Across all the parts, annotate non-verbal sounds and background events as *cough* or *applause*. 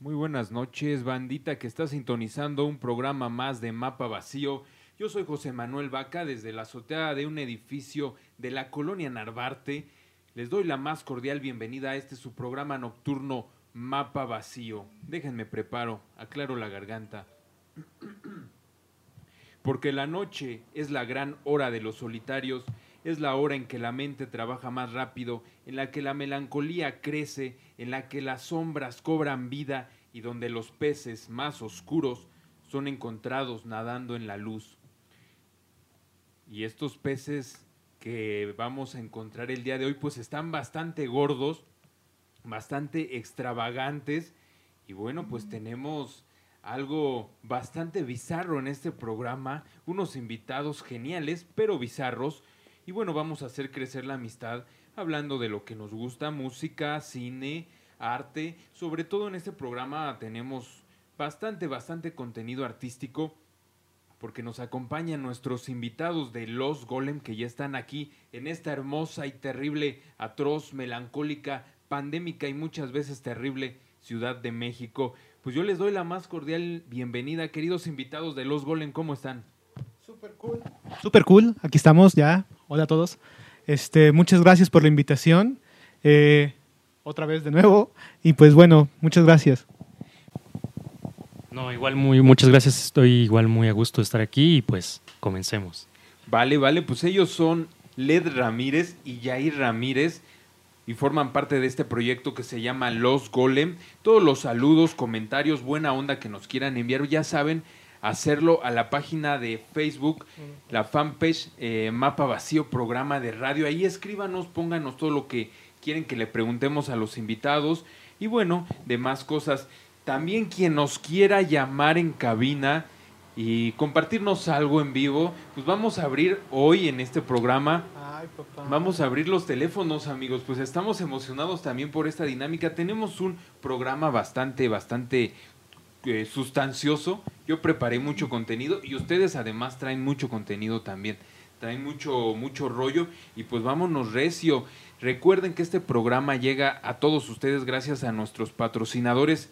Muy buenas noches, bandita que está sintonizando un programa más de Mapa Vacío. Yo soy José Manuel Vaca desde la azotea de un edificio de la colonia Narvarte. Les doy la más cordial bienvenida a este su programa nocturno Mapa Vacío. Déjenme preparo, aclaro la garganta. Porque la noche es la gran hora de los solitarios, es la hora en que la mente trabaja más rápido, en la que la melancolía crece, en la que las sombras cobran vida y donde los peces más oscuros son encontrados nadando en la luz. Y estos peces que vamos a encontrar el día de hoy pues están bastante gordos, bastante extravagantes y bueno pues tenemos algo bastante bizarro en este programa, unos invitados geniales pero bizarros y bueno vamos a hacer crecer la amistad hablando de lo que nos gusta, música, cine, arte, sobre todo en este programa tenemos bastante, bastante contenido artístico porque nos acompañan nuestros invitados de Los Golem que ya están aquí en esta hermosa y terrible, atroz, melancólica, pandémica y muchas veces terrible Ciudad de México. Pues yo les doy la más cordial bienvenida, queridos invitados de Los Golem, ¿cómo están? Super cool. Super cool, aquí estamos ya. Hola a todos. Este, muchas gracias por la invitación. Eh, otra vez de nuevo. Y pues bueno, muchas gracias. No, igual muy, muchas gracias. Estoy igual muy a gusto de estar aquí y pues comencemos. Vale, vale, pues ellos son Led Ramírez y Jair Ramírez y forman parte de este proyecto que se llama Los Golem. Todos los saludos, comentarios, buena onda que nos quieran enviar, ya saben, hacerlo a la página de Facebook, la fanpage eh, Mapa Vacío Programa de Radio. Ahí escríbanos, pónganos todo lo que quieren que le preguntemos a los invitados y bueno, demás cosas. También quien nos quiera llamar en cabina y compartirnos algo en vivo, pues vamos a abrir hoy en este programa. Vamos a abrir los teléfonos, amigos. Pues estamos emocionados también por esta dinámica. Tenemos un programa bastante, bastante sustancioso. Yo preparé mucho contenido y ustedes además traen mucho contenido también. Traen mucho, mucho rollo y pues vámonos recio. Recuerden que este programa llega a todos ustedes gracias a nuestros patrocinadores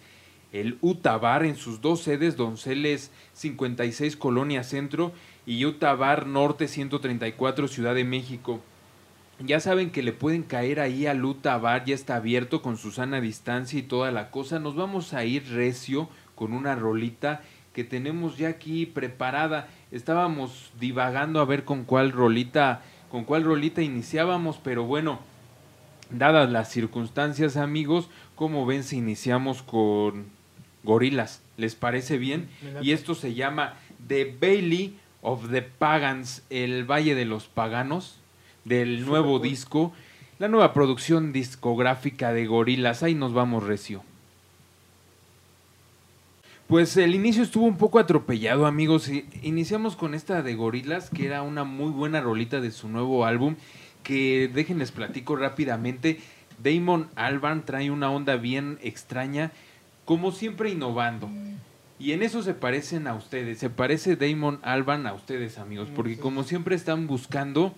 el Utabar en sus dos sedes, Donceles 56 Colonia Centro y Utabar Norte 134 Ciudad de México. Ya saben que le pueden caer ahí al Utabar, ya está abierto con Susana distancia y toda la cosa. Nos vamos a ir recio con una rolita que tenemos ya aquí preparada. Estábamos divagando a ver con cuál rolita, con cuál rolita iniciábamos, pero bueno, dadas las circunstancias, amigos, como ven si iniciamos con gorilas. ¿Les parece bien? Y esto se llama The Bailey of the Pagans, el Valle de los Paganos, del nuevo disco, la nueva producción discográfica de gorilas. Ahí nos vamos recio. Pues el inicio estuvo un poco atropellado, amigos. Iniciamos con esta de Gorilas, que era una muy buena rolita de su nuevo álbum, que déjenles platico rápidamente. Damon Albarn trae una onda bien extraña como siempre innovando. Y en eso se parecen a ustedes, se parece Damon Alban a ustedes amigos, porque como siempre están buscando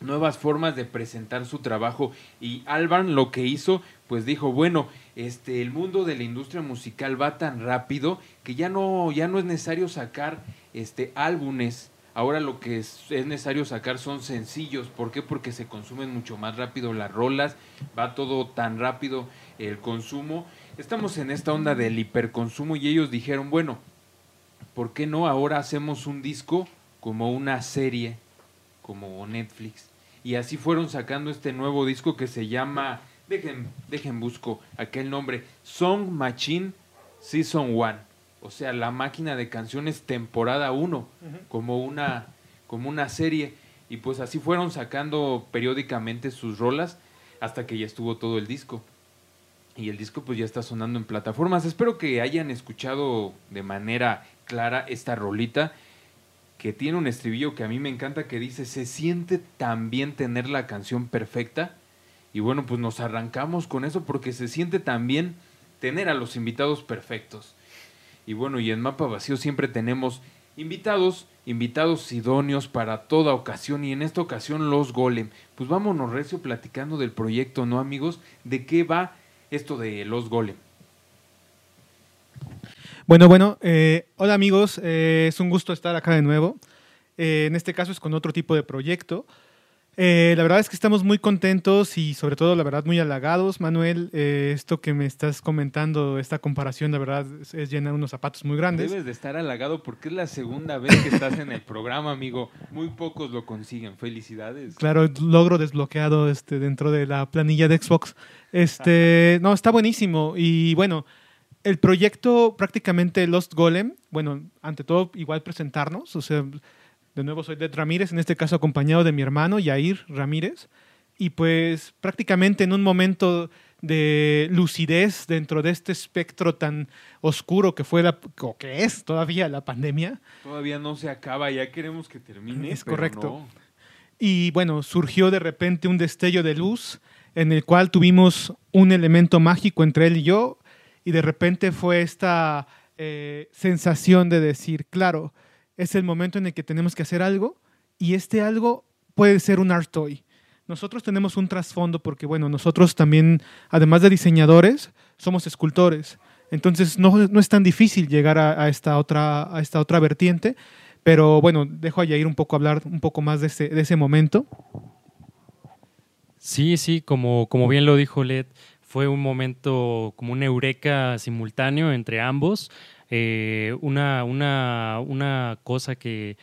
nuevas formas de presentar su trabajo y Alban lo que hizo pues dijo bueno este el mundo de la industria musical va tan rápido que ya no ya no es necesario sacar este álbumes ahora lo que es, es necesario sacar son sencillos ¿por qué? porque se consumen mucho más rápido las rolas va todo tan rápido el consumo estamos en esta onda del hiperconsumo y ellos dijeron, bueno, ¿por qué no ahora hacemos un disco como una serie, como Netflix? Y así fueron sacando este nuevo disco que se llama, dejen, dejen busco aquel nombre, Song Machine Season 1, o sea, la máquina de canciones temporada 1, como, una, como una serie. Y pues así fueron sacando periódicamente sus rolas hasta que ya estuvo todo el disco y el disco pues ya está sonando en plataformas. Espero que hayan escuchado de manera clara esta rolita que tiene un estribillo que a mí me encanta que dice, se siente tan bien tener la canción perfecta. Y bueno, pues nos arrancamos con eso porque se siente tan bien tener a los invitados perfectos. Y bueno, y en Mapa Vacío siempre tenemos invitados, invitados idóneos para toda ocasión y en esta ocasión los Golem. Pues vámonos recio platicando del proyecto, ¿no amigos? ¿De qué va esto de los golem. Bueno, bueno, eh, hola amigos, eh, es un gusto estar acá de nuevo. Eh, en este caso es con otro tipo de proyecto. Eh, la verdad es que estamos muy contentos y sobre todo, la verdad, muy halagados. Manuel, eh, esto que me estás comentando, esta comparación, la verdad, es, es llenar unos zapatos muy grandes. Debes de estar halagado porque es la segunda vez que estás en el programa, amigo. Muy pocos lo consiguen. Felicidades. Claro, logro desbloqueado este, dentro de la planilla de Xbox. Este, no, está buenísimo. Y bueno, el proyecto prácticamente Lost Golem, bueno, ante todo, igual presentarnos. O sea, de nuevo soy Ded Ramírez, en este caso acompañado de mi hermano Yair Ramírez. Y pues prácticamente en un momento de lucidez dentro de este espectro tan oscuro que fue la, o que es todavía la pandemia, Todavía no se acaba, ya queremos que termine. Es pero correcto. no. Y bueno, surgió de repente un destello de luz en el cual tuvimos un elemento mágico entre él y yo. Y de repente fue esta eh, sensación de decir, claro, es el momento en el que tenemos que hacer algo y este algo puede ser un art toy. Nosotros tenemos un trasfondo porque, bueno, nosotros también, además de diseñadores, somos escultores. Entonces no, no es tan difícil llegar a, esta otra, esta otra vertiente. Pero bueno, dejo a Yair un poco hablar un poco más de ese, de ese momento. Sí, sí, como, como bien lo dijo Led, fue un momento como un eureka simultáneo entre ambos. Eh, una, una, una cosa que,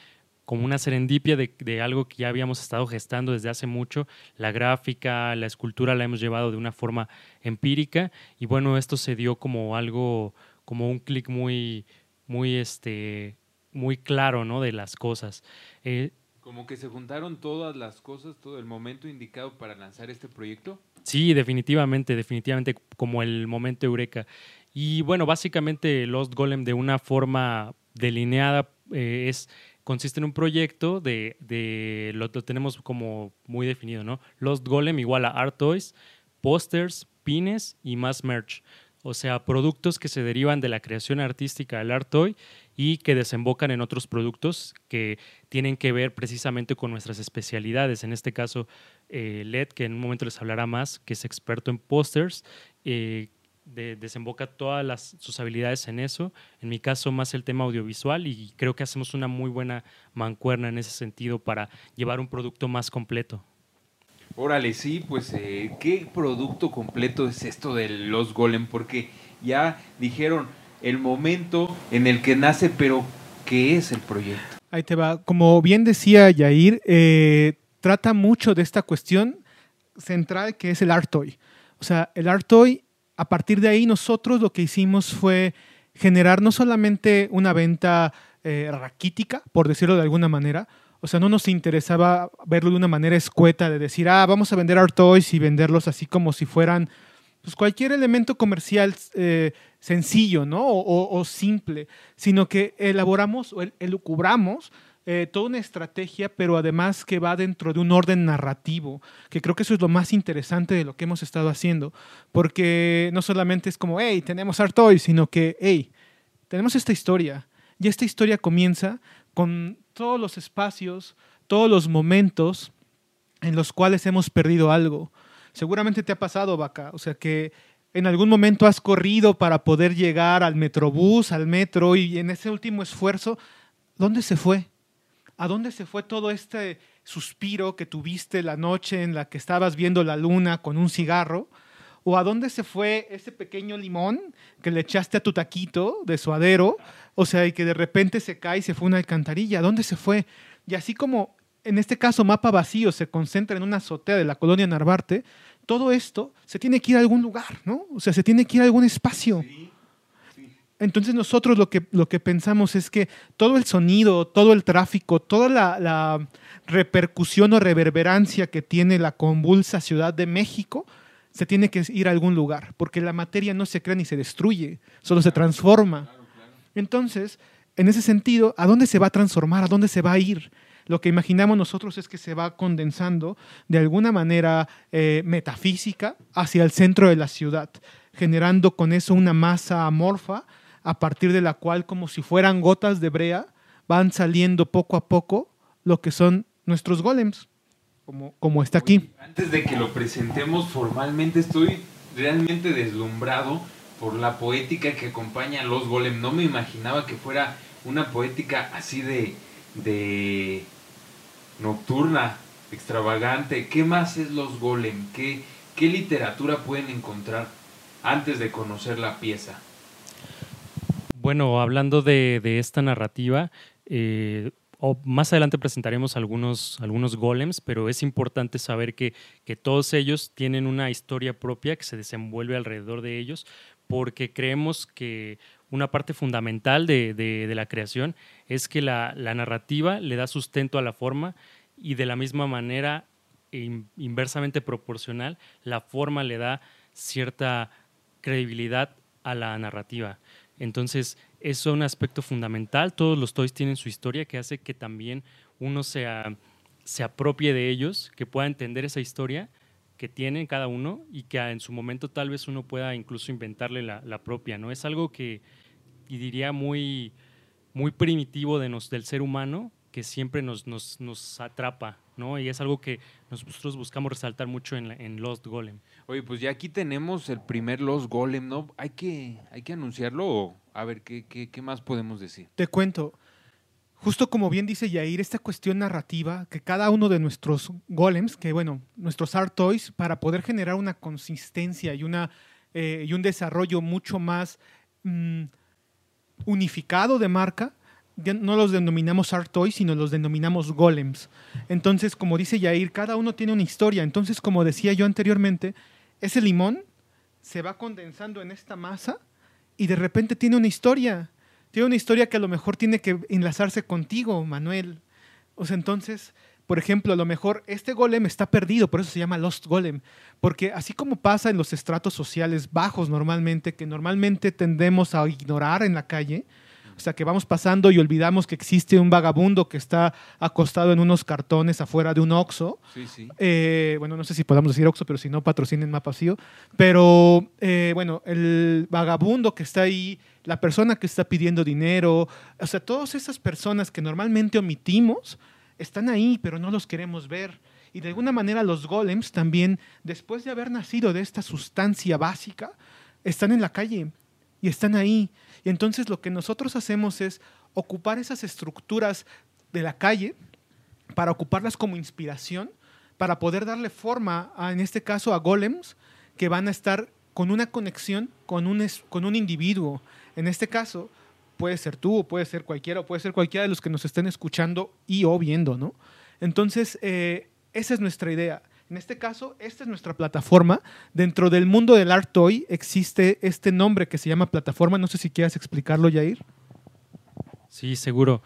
como una serendipia de, de algo que ya habíamos estado gestando desde hace mucho. La gráfica, la escultura la hemos llevado de una forma empírica y bueno, esto se dio como algo, como un clic muy, muy, este, muy claro, ¿no? De las cosas. Eh, Como que se juntaron todas las cosas, todo el momento indicado para lanzar este proyecto. Sí, definitivamente, definitivamente como el momento eureka. Y bueno, básicamente Lost Golem de una forma delineada eh, es consiste en un proyecto de, lo, tenemos como muy definido, ¿no? Lost Golem igual a Art Toys, pósters, pines y más merch. O sea, productos que se derivan de la creación artística del Art Toy y que desembocan en otros productos que tienen que ver precisamente con nuestras especialidades. En este caso, eh, LED, que en un momento les hablará más, que es experto en pósters, eh, de- desemboca todas las, sus habilidades en eso. En mi caso, más el tema audiovisual y creo que hacemos una muy buena mancuerna en ese sentido para llevar un producto más completo. Órale, sí, pues eh, ¿qué producto completo es esto de los Golem? Porque ya dijeron el momento en el que nace, pero ¿qué es el proyecto? Ahí te va. Como bien decía Yair, eh, trata mucho de esta cuestión central que es el art toy. O sea, el art toy, a partir de ahí nosotros lo que hicimos fue generar no solamente una venta eh, raquítica, por decirlo de alguna manera, o sea, no nos interesaba verlo de una manera escueta, de decir, ah, vamos a vender art toys y venderlos así como si fueran pues, cualquier elemento comercial eh, sencillo, ¿no? O, simple, sino que elaboramos o el- elucubramos eh, toda una estrategia, pero además que va dentro de un orden narrativo, que creo que eso es lo más interesante de lo que hemos estado haciendo, porque no solamente es como, hey, tenemos art toys, sino que, hey, tenemos esta historia, y esta historia comienza con todos los espacios, todos los momentos en los cuales hemos perdido algo. Seguramente te ha pasado, Vaca, o sea que en algún momento has corrido para poder llegar al metrobús, al metro, y en ese último esfuerzo, ¿dónde se fue? ¿A dónde se fue todo este suspiro que tuviste la noche en la que estabas viendo la luna con un cigarro? ¿O a dónde se fue ese pequeño limón que le echaste a tu taquito de suadero? O sea, y que de repente se cae y se fue una alcantarilla. ¿A dónde se fue? Y así como en este caso Mapa Vacío se concentra en una azotea de la colonia Narvarte, todo esto se tiene que ir a algún lugar, ¿no? O sea, se tiene que ir a algún espacio. Entonces nosotros lo que, lo que pensamos es que todo el sonido, todo el tráfico, toda la, la repercusión o reverberancia que tiene la convulsa Ciudad de México, se tiene que ir a algún lugar, porque la materia no se crea ni se destruye, solo se transforma. Entonces, en ese sentido, ¿a dónde se va a transformar? ¿A dónde se va a ir? Lo que imaginamos nosotros es que se va condensando de alguna manera eh, metafísica hacia el centro de la ciudad, generando con eso una masa amorfa a partir de la cual, como si fueran gotas de brea, van saliendo poco a poco lo que son nuestros golems, como, como está aquí. Antes de que lo presentemos formalmente, estoy realmente deslumbrado por la poética que acompaña a los golem. No me imaginaba que fuera una poética así de, de nocturna, extravagante. ¿Qué más es los golem? ¿Qué, ¿Qué literatura pueden encontrar antes de conocer la pieza? Bueno, hablando de, esta narrativa, eh, más adelante presentaremos algunos, algunos golems, pero es importante saber que, que, todos ellos tienen una historia propia que se desenvuelve alrededor de ellos, porque creemos que una parte fundamental de, la creación es que la, narrativa le da sustento a la forma y de la misma manera, inversamente proporcional, la forma le da cierta credibilidad a la narrativa. Entonces, es un aspecto fundamental. Todos los toys tienen su historia que hace que también uno sea, se apropie de ellos, que pueda entender esa historia que tienen cada uno y que en su momento tal vez uno pueda incluso inventarle la, propia, ¿no? Es algo que, diría, muy, muy primitivo de nos, del ser humano, que siempre nos, nos, nos, atrapa, ¿no? Y es algo que nosotros buscamos resaltar mucho en, en, Lost Golem. Oye, pues ya aquí tenemos el primer Lost Golem, ¿no? Hay que, hay que anunciarlo a ver, ¿qué, qué, qué más podemos decir? Te cuento. Justo como bien dice Yair, esta cuestión narrativa, que cada uno de nuestros golems, que bueno, nuestros art toys, para poder generar una consistencia y, una, eh, y un desarrollo mucho más mm, unificado de marca, no los denominamos art toys, sino los denominamos golems. Entonces, como dice Yair, cada uno tiene una historia. Entonces, como decía yo anteriormente, ese limón se va condensando en esta masa y de repente tiene una historia tiene una historia que a lo mejor tiene que enlazarse contigo, Manuel. O sea, entonces, por ejemplo, a lo mejor este golem está perdido, por eso se llama Lost Golem, porque así como pasa en los estratos sociales bajos normalmente, que normalmente tendemos a ignorar en la calle, o sea, que vamos pasando y olvidamos que existe un vagabundo que está acostado en unos cartones afuera de un Oxxo. Sí, sí. Eh, bueno, no sé si podemos decir Oxxo, pero si no, patrocinen Mapa Vacío. Pero, eh, bueno, el vagabundo que está ahí, la persona que está pidiendo dinero, o sea, todas esas personas que normalmente omitimos, están ahí, pero no los queremos ver. Y de alguna manera los golems también, después de haber nacido de esta sustancia básica, están en la calle y están ahí. Y entonces lo que nosotros hacemos es ocupar esas estructuras de la calle para ocuparlas como inspiración, para poder darle forma, a, en este caso, a golems que van a estar con una conexión con un, con un individuo. En este caso, puede ser tú, o puede ser cualquiera, o puede ser cualquiera de los que nos estén escuchando y o viendo, ¿no? Entonces, eh, esa es nuestra idea. En este caso, esta es nuestra plataforma. Dentro del mundo del art toy existe este nombre que se llama plataforma. No sé si quieras explicarlo, Jair. Sí, seguro.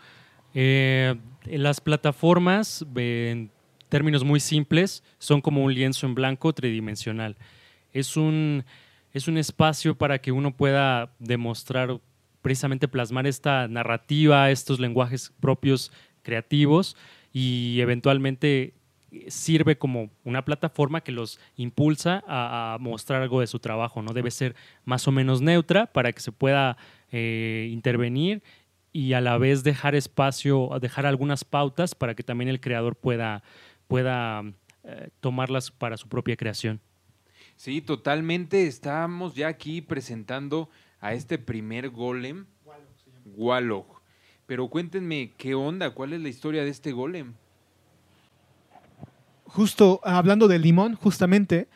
Eh, las plataformas, en términos muy simples, son como un lienzo en blanco tridimensional. Es un, es un espacio para que uno pueda demostrar, precisamente plasmar esta narrativa, estos lenguajes propios creativos y eventualmente sirve como una plataforma que los impulsa a, mostrar algo de su trabajo, ¿no? Debe ser más o menos neutra para que se pueda eh, intervenir y a la vez dejar espacio, dejar algunas pautas para que también el creador pueda, pueda eh, tomarlas para su propia creación. Sí, totalmente. Estamos ya aquí presentando a este primer golem, Wallog. Pero cuéntenme, ¿qué onda? ¿Cuál es la historia de este golem? Justo hablando del limón, justamente,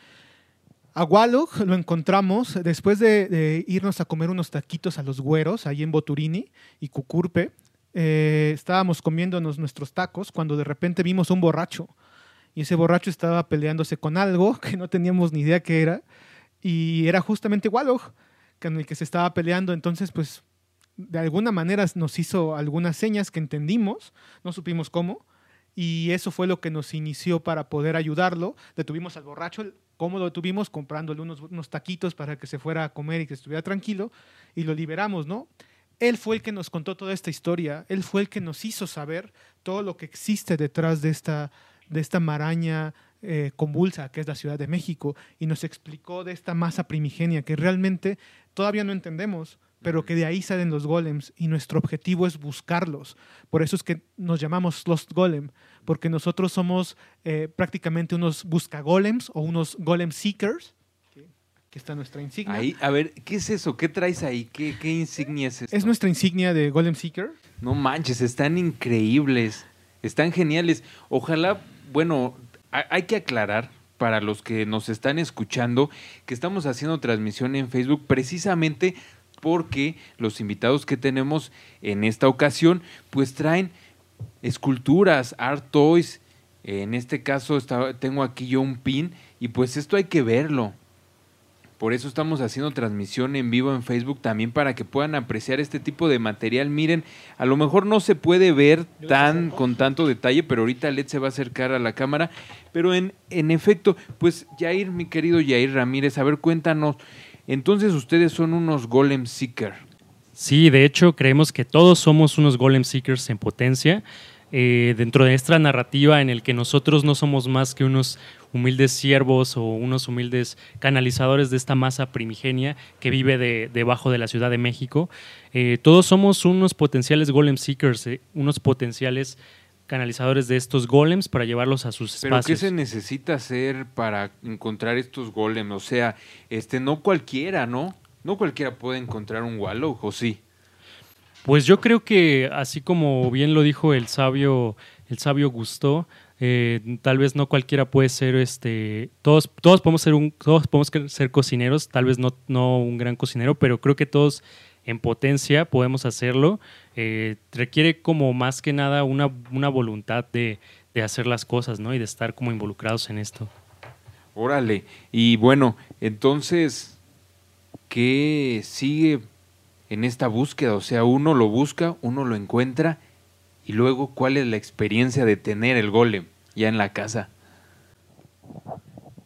a Wallog lo encontramos después de, irnos a comer unos taquitos a los güeros, ahí en Boturini y Cucurpe. Eh, estábamos comiéndonos nuestros tacos cuando de repente vimos un borracho. Y ese borracho estaba peleándose con algo *laughs* que no teníamos ni idea qué era. Y era justamente Wallog con el que se estaba peleando. Entonces, pues, de alguna manera nos hizo algunas señas que entendimos, no supimos cómo y eso fue lo que nos inició para poder ayudarlo. Detuvimos al borracho, ¿cómo lo detuvimos? Comprándole unos, unos taquitos para que se fuera a comer y que estuviera tranquilo y lo liberamos, ¿no? Él fue el que nos contó toda esta historia, él fue el que nos hizo saber todo lo que existe detrás de esta, de esta maraña eh, convulsa que es la Ciudad de México y nos explicó de esta masa primigenia que realmente todavía no entendemos, pero que de ahí salen los golems y nuestro objetivo es buscarlos. Por eso es que nos llamamos Lost Golem, porque nosotros somos eh, prácticamente unos buscagolems o unos golem seekers. Aquí está nuestra insignia. Ahí, a ver, ¿qué es eso? ¿Qué traes ahí? ¿Qué, qué insignia es esto? Es nuestra insignia de Golem Seeker. No manches, están increíbles. Están geniales. Ojalá, bueno, ha- hay que aclarar para los que nos están escuchando que estamos haciendo transmisión en Facebook precisamente porque los invitados que tenemos en esta ocasión pues traen esculturas, art toys. En este caso está- tengo aquí yo un pin y pues esto hay que verlo. Por eso estamos haciendo transmisión en vivo en Facebook también para que puedan apreciar este tipo de material. Miren, a lo mejor no se puede ver tan con tanto detalle, pero ahorita Led se va a acercar a la cámara. Pero en, en efecto, pues Jair, mi querido Jair Ramírez, a ver, cuéntanos. Entonces ustedes son unos Golem Seeker. Sí, de hecho, creemos que todos somos unos Golem Seekers en potencia. eh, dentro de esta narrativa en el que nosotros no somos más que unos humildes siervos o unos humildes canalizadores de esta masa primigenia que vive de- debajo de la Ciudad de México, eh, todos somos unos potenciales Golem Seekers, eh, unos potenciales canalizadores de estos golems para llevarlos a sus Pero ¿qué espacios. se necesita hacer para encontrar estos golems? O sea, este no cualquiera, ¿no? No cualquiera puede encontrar un Wallow, ¿o sí? Pues yo creo que así como bien lo dijo el sabio, el sabio Gusto, eh, tal vez no cualquiera puede ser este, todos, todos podemos ser un, todos podemos ser cocineros, tal vez no, no un gran cocinero, pero creo que todos en potencia podemos hacerlo. Eh, requiere como más que nada una, una voluntad de, de hacer las cosas, ¿no? Y de estar como involucrados en esto. Órale. Y bueno, entonces, ¿qué sigue en esta búsqueda? O sea, uno lo busca, uno lo encuentra, y luego, ¿cuál es la experiencia de tener el golem ya en la casa?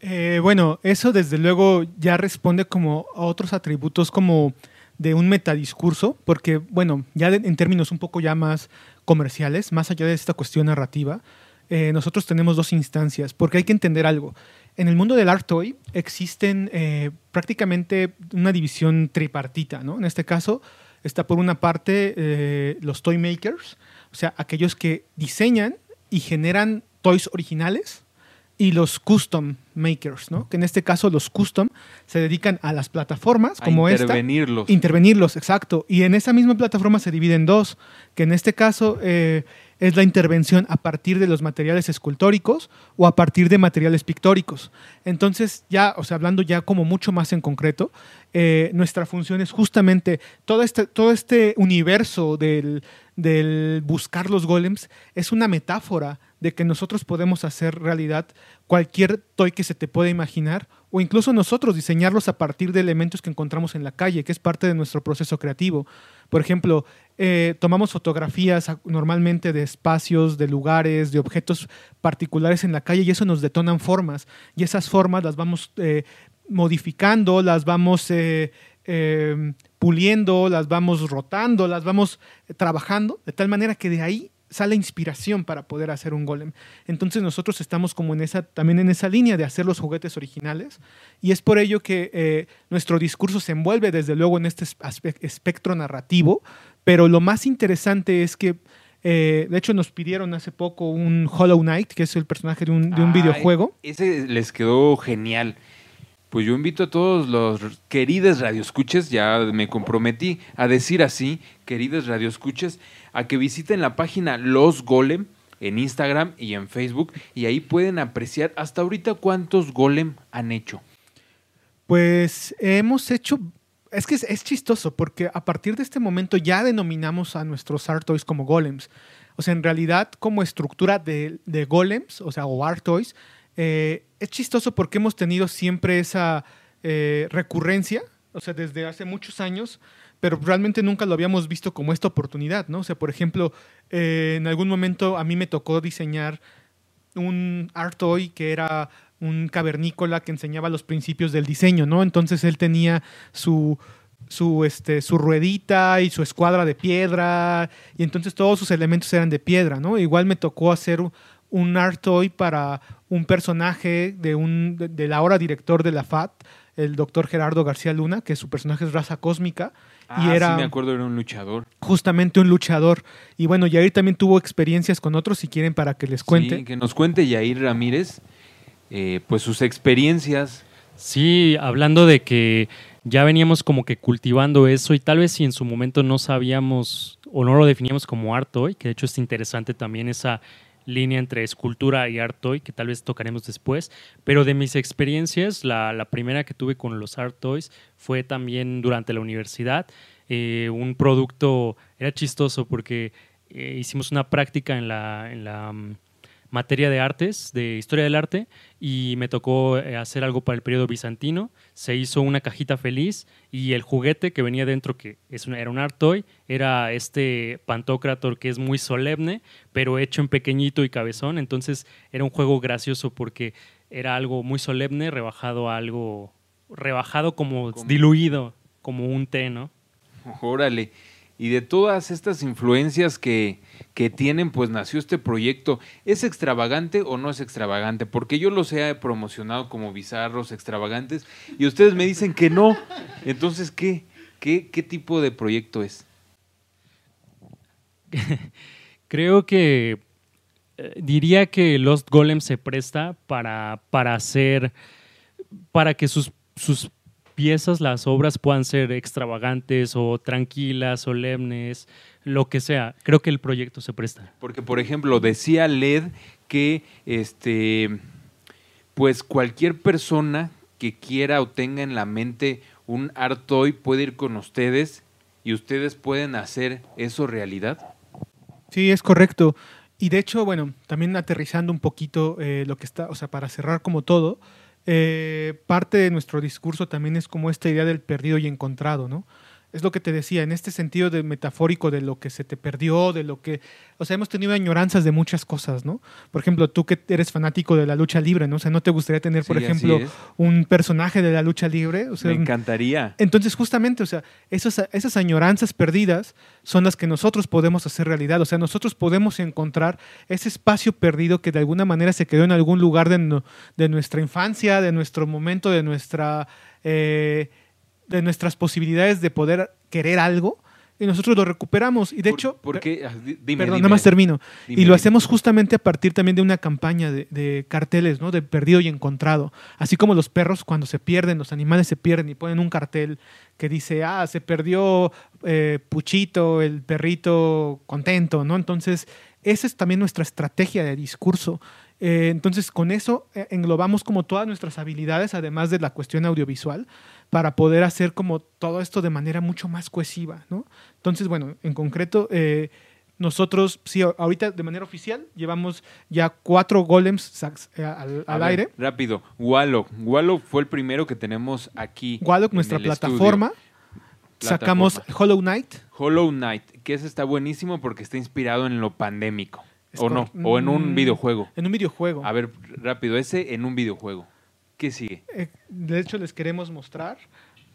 Eh, bueno, eso desde luego ya responde como a otros atributos como de un metadiscurso, porque bueno, ya en términos un poco ya más comerciales, más allá de esta cuestión narrativa, eh, nosotros tenemos dos instancias, porque hay que entender algo. En el mundo del art toy existen eh, prácticamente una división tripartita, ¿no? En este caso está por una parte eh, los toy makers, o sea, aquellos que diseñan y generan toys originales, y los custom makers, ¿no? Que en este caso los custom se dedican a las plataformas A como esta. intervenirlos. Intervenirlos, exacto. Y en esa misma plataforma se divide en dos, que en este caso eh, es la intervención a partir de los materiales escultóricos o a partir de materiales pictóricos. Entonces, ya, o sea, hablando ya como mucho más en concreto, eh, nuestra función es justamente todo este, todo este universo del, del buscar los golems es una metáfora de que nosotros podemos hacer realidad cualquier toy que se te pueda imaginar o incluso nosotros diseñarlos a partir de elementos que encontramos en la calle, que es parte de nuestro proceso creativo. Por ejemplo, eh, tomamos fotografías normalmente de espacios, de lugares, de objetos particulares en la calle y eso nos detonan formas y esas formas las vamos eh, modificando, las vamos eh, puliendo, las vamos rotando, las vamos trabajando, de tal manera que de ahí sale inspiración para poder hacer un golem. Entonces nosotros estamos como en esa, también en esa línea de hacer los juguetes originales y es por ello que eh, nuestro discurso se envuelve desde luego en este espectro narrativo, pero lo más interesante es que eh, de hecho nos pidieron hace poco un Hollow Knight, que es el personaje de un, de un videojuego. Ese les quedó genial. Pues yo invito a todos los queridos radioescuches, ya me comprometí a decir así, queridos radioescuches, a que visiten la página Los Golem en Instagram y en Facebook y ahí pueden apreciar hasta ahorita cuántos Golem han hecho. Pues hemos hecho. Es que es, chistoso porque a partir de este momento ya denominamos a nuestros art toys como golems. O sea, en realidad, como estructura de, de golems, o sea, o art toys, eh, es chistoso porque hemos tenido siempre esa eh, recurrencia, o sea, desde hace muchos años, pero realmente nunca lo habíamos visto como esta oportunidad, ¿no? O sea, por ejemplo, eh, en algún momento a mí me tocó diseñar un art toy que era un cavernícola que enseñaba los principios del diseño, ¿no? Entonces él tenía su, su, este, su ruedita y su escuadra de piedra, y entonces todos sus elementos eran de piedra, ¿no? Igual me tocó hacer un art toy para un personaje de, un, de, de la ahora director de la FAT, el doctor Gerardo García Luna, que su personaje es raza cósmica, Ah, y era sí me acuerdo, era un luchador. justamente un luchador. Y bueno, Yair también tuvo experiencias con otros, si quieren, para que les cuente. Sí, que nos cuente Yair Ramírez, eh, pues sus experiencias. Sí, hablando de que ya veníamos como que cultivando eso y tal vez si en su momento no sabíamos o no lo definíamos como art toy, que de hecho es interesante también esa línea entre escultura y art toy, que tal vez tocaremos después, pero de mis experiencias, la, primera que tuve con los art toys fue también durante la universidad, eh, un producto, era chistoso porque eh, hicimos una práctica en la, en la mm, materia de artes, de historia del arte, y me tocó eh, hacer algo para el periodo bizantino. Se hizo una cajita feliz y el juguete que venía dentro, que es una, era un art toy, era este Pantocrator que es muy solemne, pero hecho en pequeñito y cabezón. Entonces era un juego gracioso porque era algo muy solemne, rebajado a algo, rebajado como, Como- diluido, como un té, ¿no? Órale. Y de todas estas influencias que, que tienen, pues nació este proyecto. ¿Es extravagante o no es extravagante? Porque yo los he promocionado como bizarros, extravagantes, y ustedes me dicen que no. Entonces, ¿qué? ¿Qué, qué tipo de proyecto es? *laughs* Creo que eh, diría que Lost Golem se presta para, para hacer, para que sus, sus piezas, las obras puedan ser extravagantes o tranquilas, solemnes, lo que sea. Creo que el proyecto se presta. Porque, por ejemplo, decía Led que este pues cualquier persona que quiera o tenga en la mente un art toy puede ir con ustedes y ustedes pueden hacer eso realidad. Sí, es correcto. Y de hecho, bueno, también aterrizando un poquito eh, lo que está, o sea, para cerrar como todo, eh, parte de nuestro discurso también es como esta idea del perdido y encontrado, ¿no? Es lo que te decía, en este sentido de metafórico de lo que se te perdió, de lo que, o sea, hemos tenido añoranzas de muchas cosas, ¿no? Por ejemplo, tú que eres fanático de la lucha libre, ¿no? O sea, ¿no te gustaría tener, por Sí, ejemplo, un personaje de la lucha libre? O sea, Me encantaría. entonces, justamente, o sea, esas, esas añoranzas perdidas son las que nosotros podemos hacer realidad. O sea, nosotros podemos encontrar ese espacio perdido que de alguna manera se quedó en algún lugar de, no- de nuestra infancia, de nuestro momento, de nuestra eh, de nuestras posibilidades de poder querer algo. Y nosotros lo recuperamos. Y de Por- hecho, porque, ah, di- dime, Perdón, dime. nada más termino. Dime, y lo hacemos justamente a partir también de una campaña de, de carteles, ¿no? De perdido y encontrado. Así como los perros cuando se pierden, los animales se pierden y ponen un cartel que dice, ah, se perdió eh, Puchito, el perrito contento, ¿no? Entonces, esa es también nuestra estrategia de discurso. Eh, entonces, con eso eh, englobamos como todas nuestras habilidades, además de la cuestión audiovisual, para poder hacer como todo esto de manera mucho más cohesiva, ¿no? Entonces, bueno, en concreto, eh, nosotros, sí, ahorita de manera oficial, llevamos ya cuatro golems eh, al, al ver, aire. Rápido, Wallow. Wallow fue el primero que tenemos aquí. Wallock, nuestra el plataforma. estudio. Sacamos Plataforma. Hollow Knight. Hollow Knight, que ese está buenísimo porque está inspirado en lo pandémico. Es o no, o en un Mm, videojuego. En un videojuego. A ver, rápido, ese en un videojuego. ¿Qué sigue? Eh, de hecho, les queremos mostrar.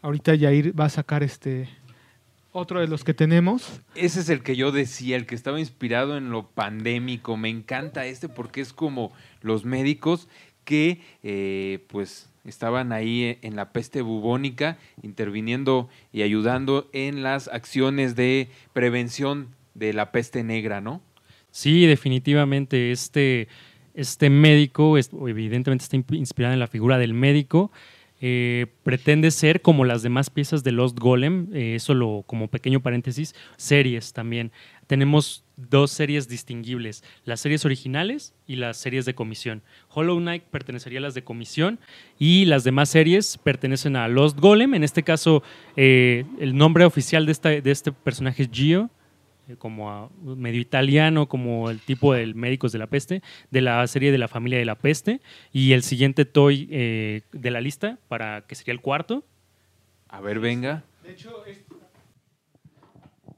Ahorita Yair va a sacar este otro de los que tenemos. Ese es el que yo decía, el que estaba inspirado en lo pandémico. Me encanta este porque es como los médicos que eh, pues estaban ahí e- en la peste bubónica interviniendo y ayudando en las acciones de prevención de la peste negra, ¿no? Sí, definitivamente. Este, este médico, evidentemente está inspirado en la figura del médico. eh, pretende ser como las demás piezas de Lost Golem, eh, solo como pequeño paréntesis, series también. Tenemos dos series distinguibles, las series originales y las series de comisión. Hollow Knight pertenecería a las de comisión y las demás series pertenecen a Lost Golem. En este caso, eh, el nombre oficial de, de este personaje es Gio, como a- medio italiano, como el tipo del Médicos de la Peste, de la serie de la familia de la Peste. Y el siguiente toy eh, de la lista, para que sería el cuarto. A ver, venga. De hecho,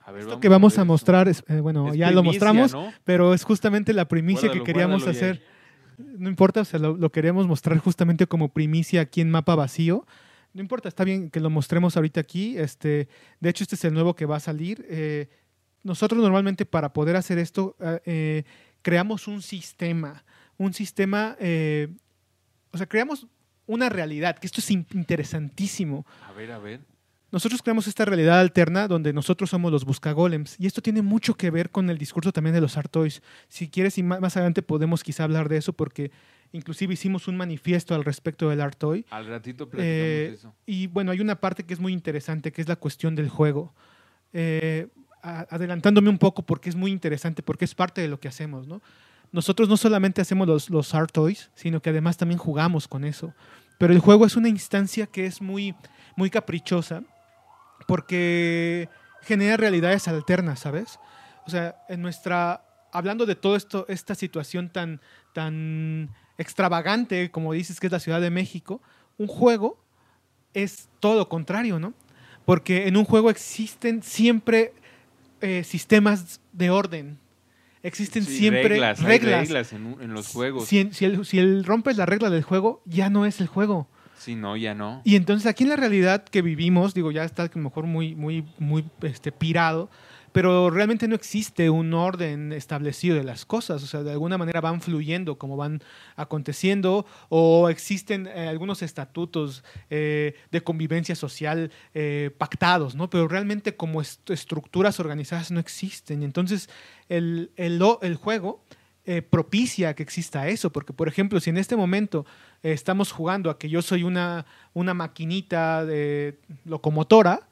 A ver, esto que vamos a ver. mostrar, es, eh, bueno, Es ya lo primicia, mostramos, ¿no? pero es justamente la primicia Guárdalo, que queríamos hacer. No importa, o sea, lo, lo queríamos mostrar justamente como primicia aquí en Mapa Vacío. No importa, está bien que lo mostremos ahorita aquí. Este, de hecho, este es el nuevo que va a salir. Eh, nosotros normalmente para poder hacer esto eh, eh, creamos un sistema, un sistema, eh, o sea, creamos una realidad, que esto es in- interesantísimo. A ver, a ver. Nosotros creamos esta realidad alterna donde nosotros somos los buscagolems y esto tiene mucho que ver con el discurso también de los Artois. Si quieres y más adelante podemos quizá hablar de eso porque Inclusive hicimos un manifiesto al respecto del Artoy. Al ratito platicamos Eh, eso. y bueno, hay una parte que es muy interesante, que es la cuestión del juego. Eh, adelantándome un poco porque es muy interesante, porque es parte de lo que hacemos, ¿no? Nosotros no solamente hacemos los, los art toys, sino que además también jugamos con eso. Pero el juego es una instancia que es muy, muy caprichosa porque genera realidades alternas, ¿sabes? O sea, en nuestra, hablando de todo esto, esta situación tan, tan extravagante, como dices, que es la Ciudad de México, un juego es todo lo contrario, ¿no? Porque en un juego existen siempre eh, sistemas de orden. Existen Sí, siempre reglas, reglas. reglas en, los juegos. Si, si el, si el rompes la regla del juego, ya no es el juego. Sí, no, ya no. Y entonces aquí en la realidad que vivimos, digo, ya está a lo mejor muy, muy, muy este, pirado, pero realmente no existe un orden establecido de las cosas. O sea, de alguna manera van fluyendo como van aconteciendo, o existen eh, algunos estatutos eh, de convivencia social eh, pactados, ¿no? Pero realmente como est- estructuras organizadas no existen. Entonces el, el, el juego propicia que exista eso, porque por ejemplo, si en este momento estamos jugando a que yo soy una, una maquinita de locomotora,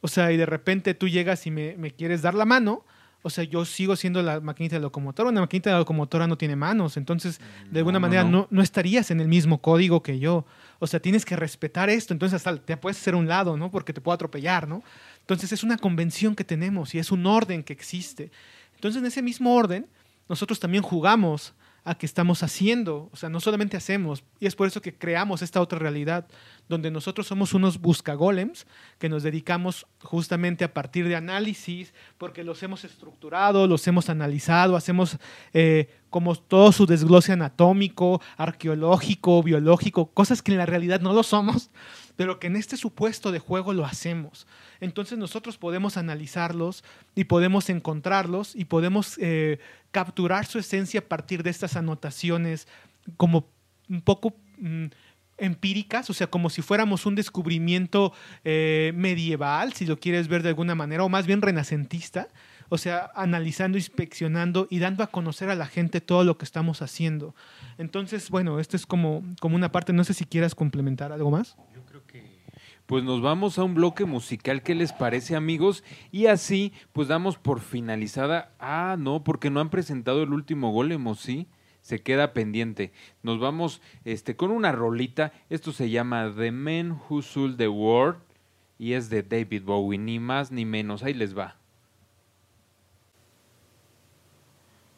o sea, y de repente tú llegas y me, me quieres dar la mano, o sea, yo sigo siendo la maquinita de locomotora, una maquinita de locomotora no tiene manos, entonces de alguna No, manera no. no, no estarías en el mismo código que yo, o sea, tienes que respetar esto, entonces hasta te puedes hacer un lado, ¿no? Porque te puedo atropellar, ¿no? Entonces es una convención que tenemos y es un orden que existe. Entonces en ese mismo orden, nosotros también jugamos a que estamos haciendo, o sea, no solamente hacemos, y es por eso que creamos esta otra realidad, donde nosotros somos unos buscagolems que nos dedicamos justamente a partir de análisis, porque los hemos estructurado, los hemos analizado, hacemos eh, como todo su desglose anatómico, arqueológico, biológico, cosas que en la realidad no lo somos, pero que en este supuesto de juego lo hacemos. Entonces nosotros podemos analizarlos y podemos encontrarlos y podemos eh, capturar su esencia a partir de estas anotaciones como un poco mm, empíricas, o sea, como si fuéramos un descubrimiento eh, medieval, si lo quieres ver de alguna manera, o más bien renacentista, o sea, analizando, inspeccionando y dando a conocer a la gente todo lo que estamos haciendo. Entonces, bueno, esto es como, como una parte, no sé si quieras complementar algo más. Pues nos vamos a un bloque musical, ¿qué les parece amigos? Y así, pues damos por finalizada. Ah, no, porque no han presentado el último Golem, ¿o sí? Se queda pendiente. Nos vamos este, con una rolita. Esto se llama The Man Who Sold the World y es de David Bowie, ni más ni menos. Ahí les va.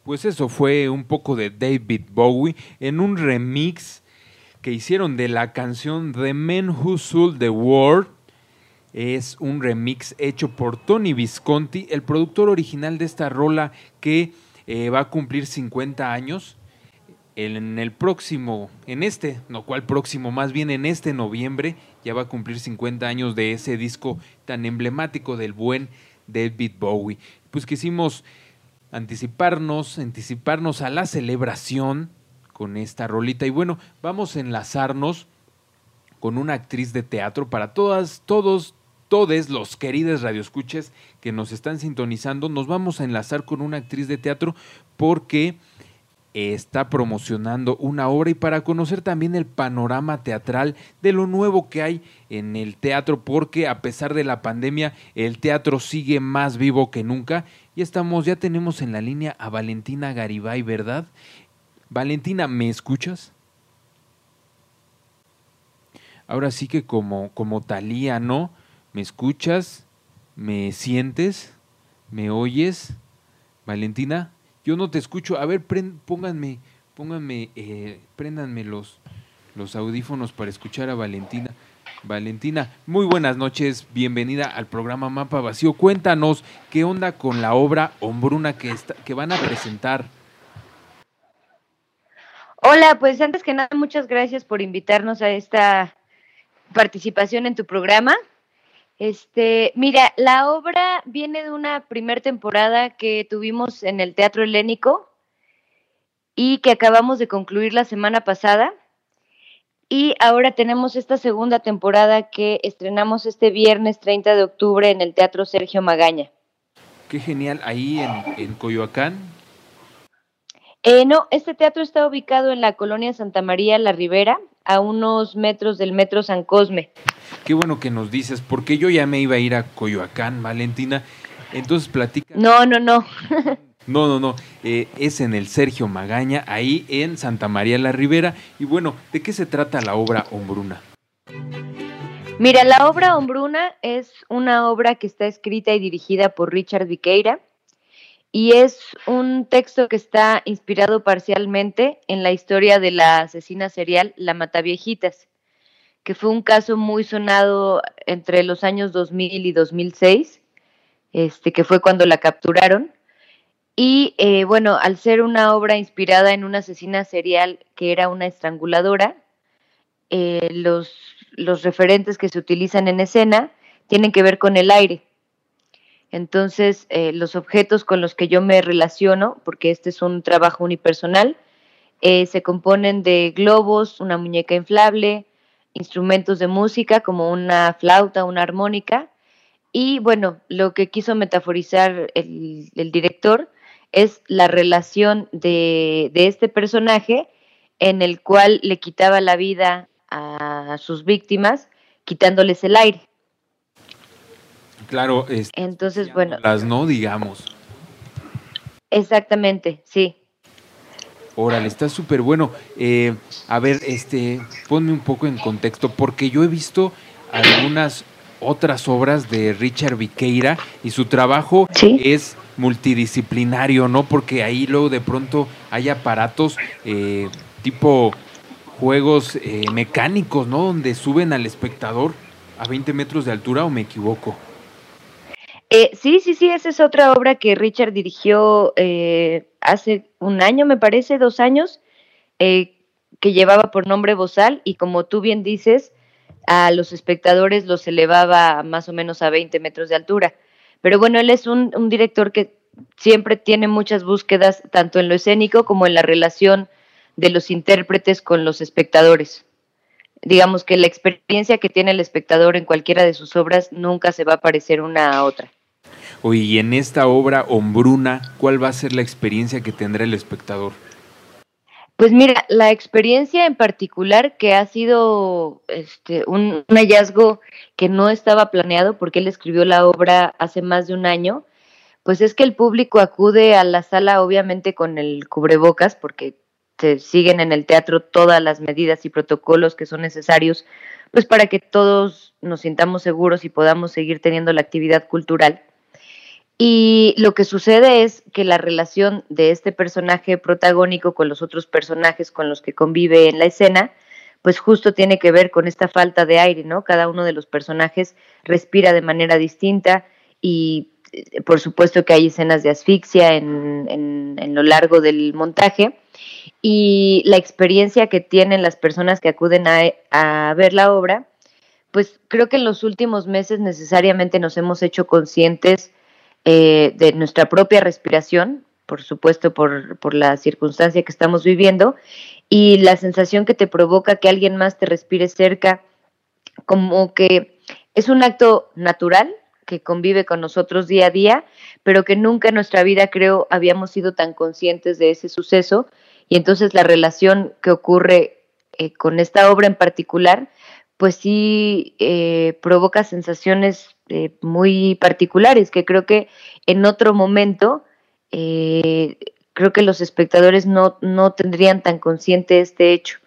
Pues eso fue un poco de David Bowie en un remix que hicieron de la canción The Man Who Sold the World. Es un remix hecho por Tony Visconti, el productor original de esta rola que eh, va a cumplir 50 años. En el próximo, en este, no cual próximo, más bien en este noviembre, ya va a cumplir 50 años de ese disco tan emblemático del buen David Bowie. Pues quisimos anticiparnos, anticiparnos a la celebración con esta rolita. Y bueno, vamos a enlazarnos con una actriz de teatro para todas, todos, todos los queridos radioescuches que nos están sintonizando. Nos vamos a enlazar con una actriz de teatro porque está promocionando una obra y para conocer también el panorama teatral de lo nuevo que hay en el teatro, porque a pesar de la pandemia, el teatro sigue más vivo que nunca. Y estamos, ya tenemos en la línea a Valentina Garibay, ¿verdad? Valentina, ¿me escuchas? Ahora sí que como, como Talía, ¿no? ¿Me escuchas? ¿Me sientes? ¿Me oyes? Valentina, yo no te escucho. A ver, pónganme, pónganme, eh, los, los audífonos para escuchar a Valentina. Valentina, muy buenas noches, bienvenida al programa Mapa Vacío. Cuéntanos qué onda con la obra Hombruna que, está- que van a presentar. Hola, pues antes que nada, muchas gracias por invitarnos a esta participación en tu programa. Este, mira, la obra viene de una primer temporada que tuvimos en el Teatro Helénico y que acabamos de concluir la semana pasada. Y ahora tenemos esta segunda temporada que estrenamos este viernes 30 de octubre en el Teatro Sergio Magaña. Qué genial, ahí en, en Coyoacán. Eh, no, este teatro está ubicado en la colonia Santa María La Ribera, a unos metros del metro San Cosme. Qué bueno que nos dices, porque yo ya me iba a ir a Coyoacán, Valentina. Entonces platica. No, no, no. *laughs* No, no, no. Eh, es en el Sergio Magaña, ahí en Santa María la Ribera. Y bueno, ¿de qué se trata la obra Hombruna? Mira, la obra Hombruna es una obra que está escrita y dirigida por Richard Viqueira y es un texto que está inspirado parcialmente en la historia de la asesina serial La Mataviejitas, que fue un caso muy sonado entre los años 2000 y 2006, este, que fue cuando la capturaron. Y eh, bueno, al ser una obra inspirada en una asesina serial que era una estranguladora, eh, los, los referentes que se utilizan en escena tienen que ver con el aire. Entonces, eh, los objetos con los que yo me relaciono, porque este es un trabajo unipersonal, se componen de globos, una muñeca inflable, instrumentos de música como una flauta, una armónica. Y bueno, lo que quiso metaforizar el director es la relación de, este personaje en el cual le quitaba la vida a sus víctimas quitándoles el aire. Claro, entonces bueno, las no digamos. Exactamente, sí. Órale, está súper bueno. Eh, a ver, este, ponme un poco en contexto, porque yo he visto algunas otras obras de Richard Viqueira y su trabajo es multidisciplinario, ¿no? Porque ahí luego de pronto hay aparatos eh, tipo juegos eh, mecánicos, ¿no? Donde suben al espectador a 20 metros de altura o me equivoco. Eh, sí, sí, sí, esa es otra obra que Richard dirigió hace un año, me parece, dos años, que llevaba por nombre Bozal y como tú bien dices, a los espectadores los elevaba más o menos a 20 metros de altura. Pero bueno, él es un, director que siempre tiene muchas búsquedas, tanto en lo escénico como en la relación de los intérpretes con los espectadores. Digamos que la experiencia que tiene el espectador en cualquiera de sus obras nunca se va a parecer una a otra. Oye, y en esta obra, Hombruna, ¿cuál va a ser la experiencia que tendrá el espectador? Pues mira, la experiencia en particular que ha sido este, un, hallazgo que no estaba planeado porque él escribió la obra hace más de un año, pues es que el público acude a la sala obviamente con el cubrebocas porque se siguen en el teatro todas las medidas y protocolos que son necesarios pues para que todos nos sintamos seguros y podamos seguir teniendo la actividad cultural. Y lo que sucede es que la relación de este personaje protagónico con los otros personajes con los que convive en la escena, pues justo tiene que ver con esta falta de aire, ¿no? Cada uno de los personajes respira de manera distinta y eh, por supuesto que hay escenas de asfixia en, en, lo largo del montaje y la experiencia que tienen las personas que acuden a, a ver la obra, pues creo que en los últimos meses necesariamente nos hemos hecho conscientes eh, de nuestra propia respiración, por supuesto por, por la circunstancia que estamos viviendo, y la sensación que te provoca que alguien más te respire cerca, como que es un acto natural que convive con nosotros día a día, pero que nunca en nuestra vida creo habíamos sido tan conscientes de ese suceso. Y entonces la relación que ocurre eh, con esta obra en particular, pues sí eh, provoca sensaciones eh, muy particulares que creo que en otro momento eh, creo que los espectadores no, no tendrían tan consciente este hecho.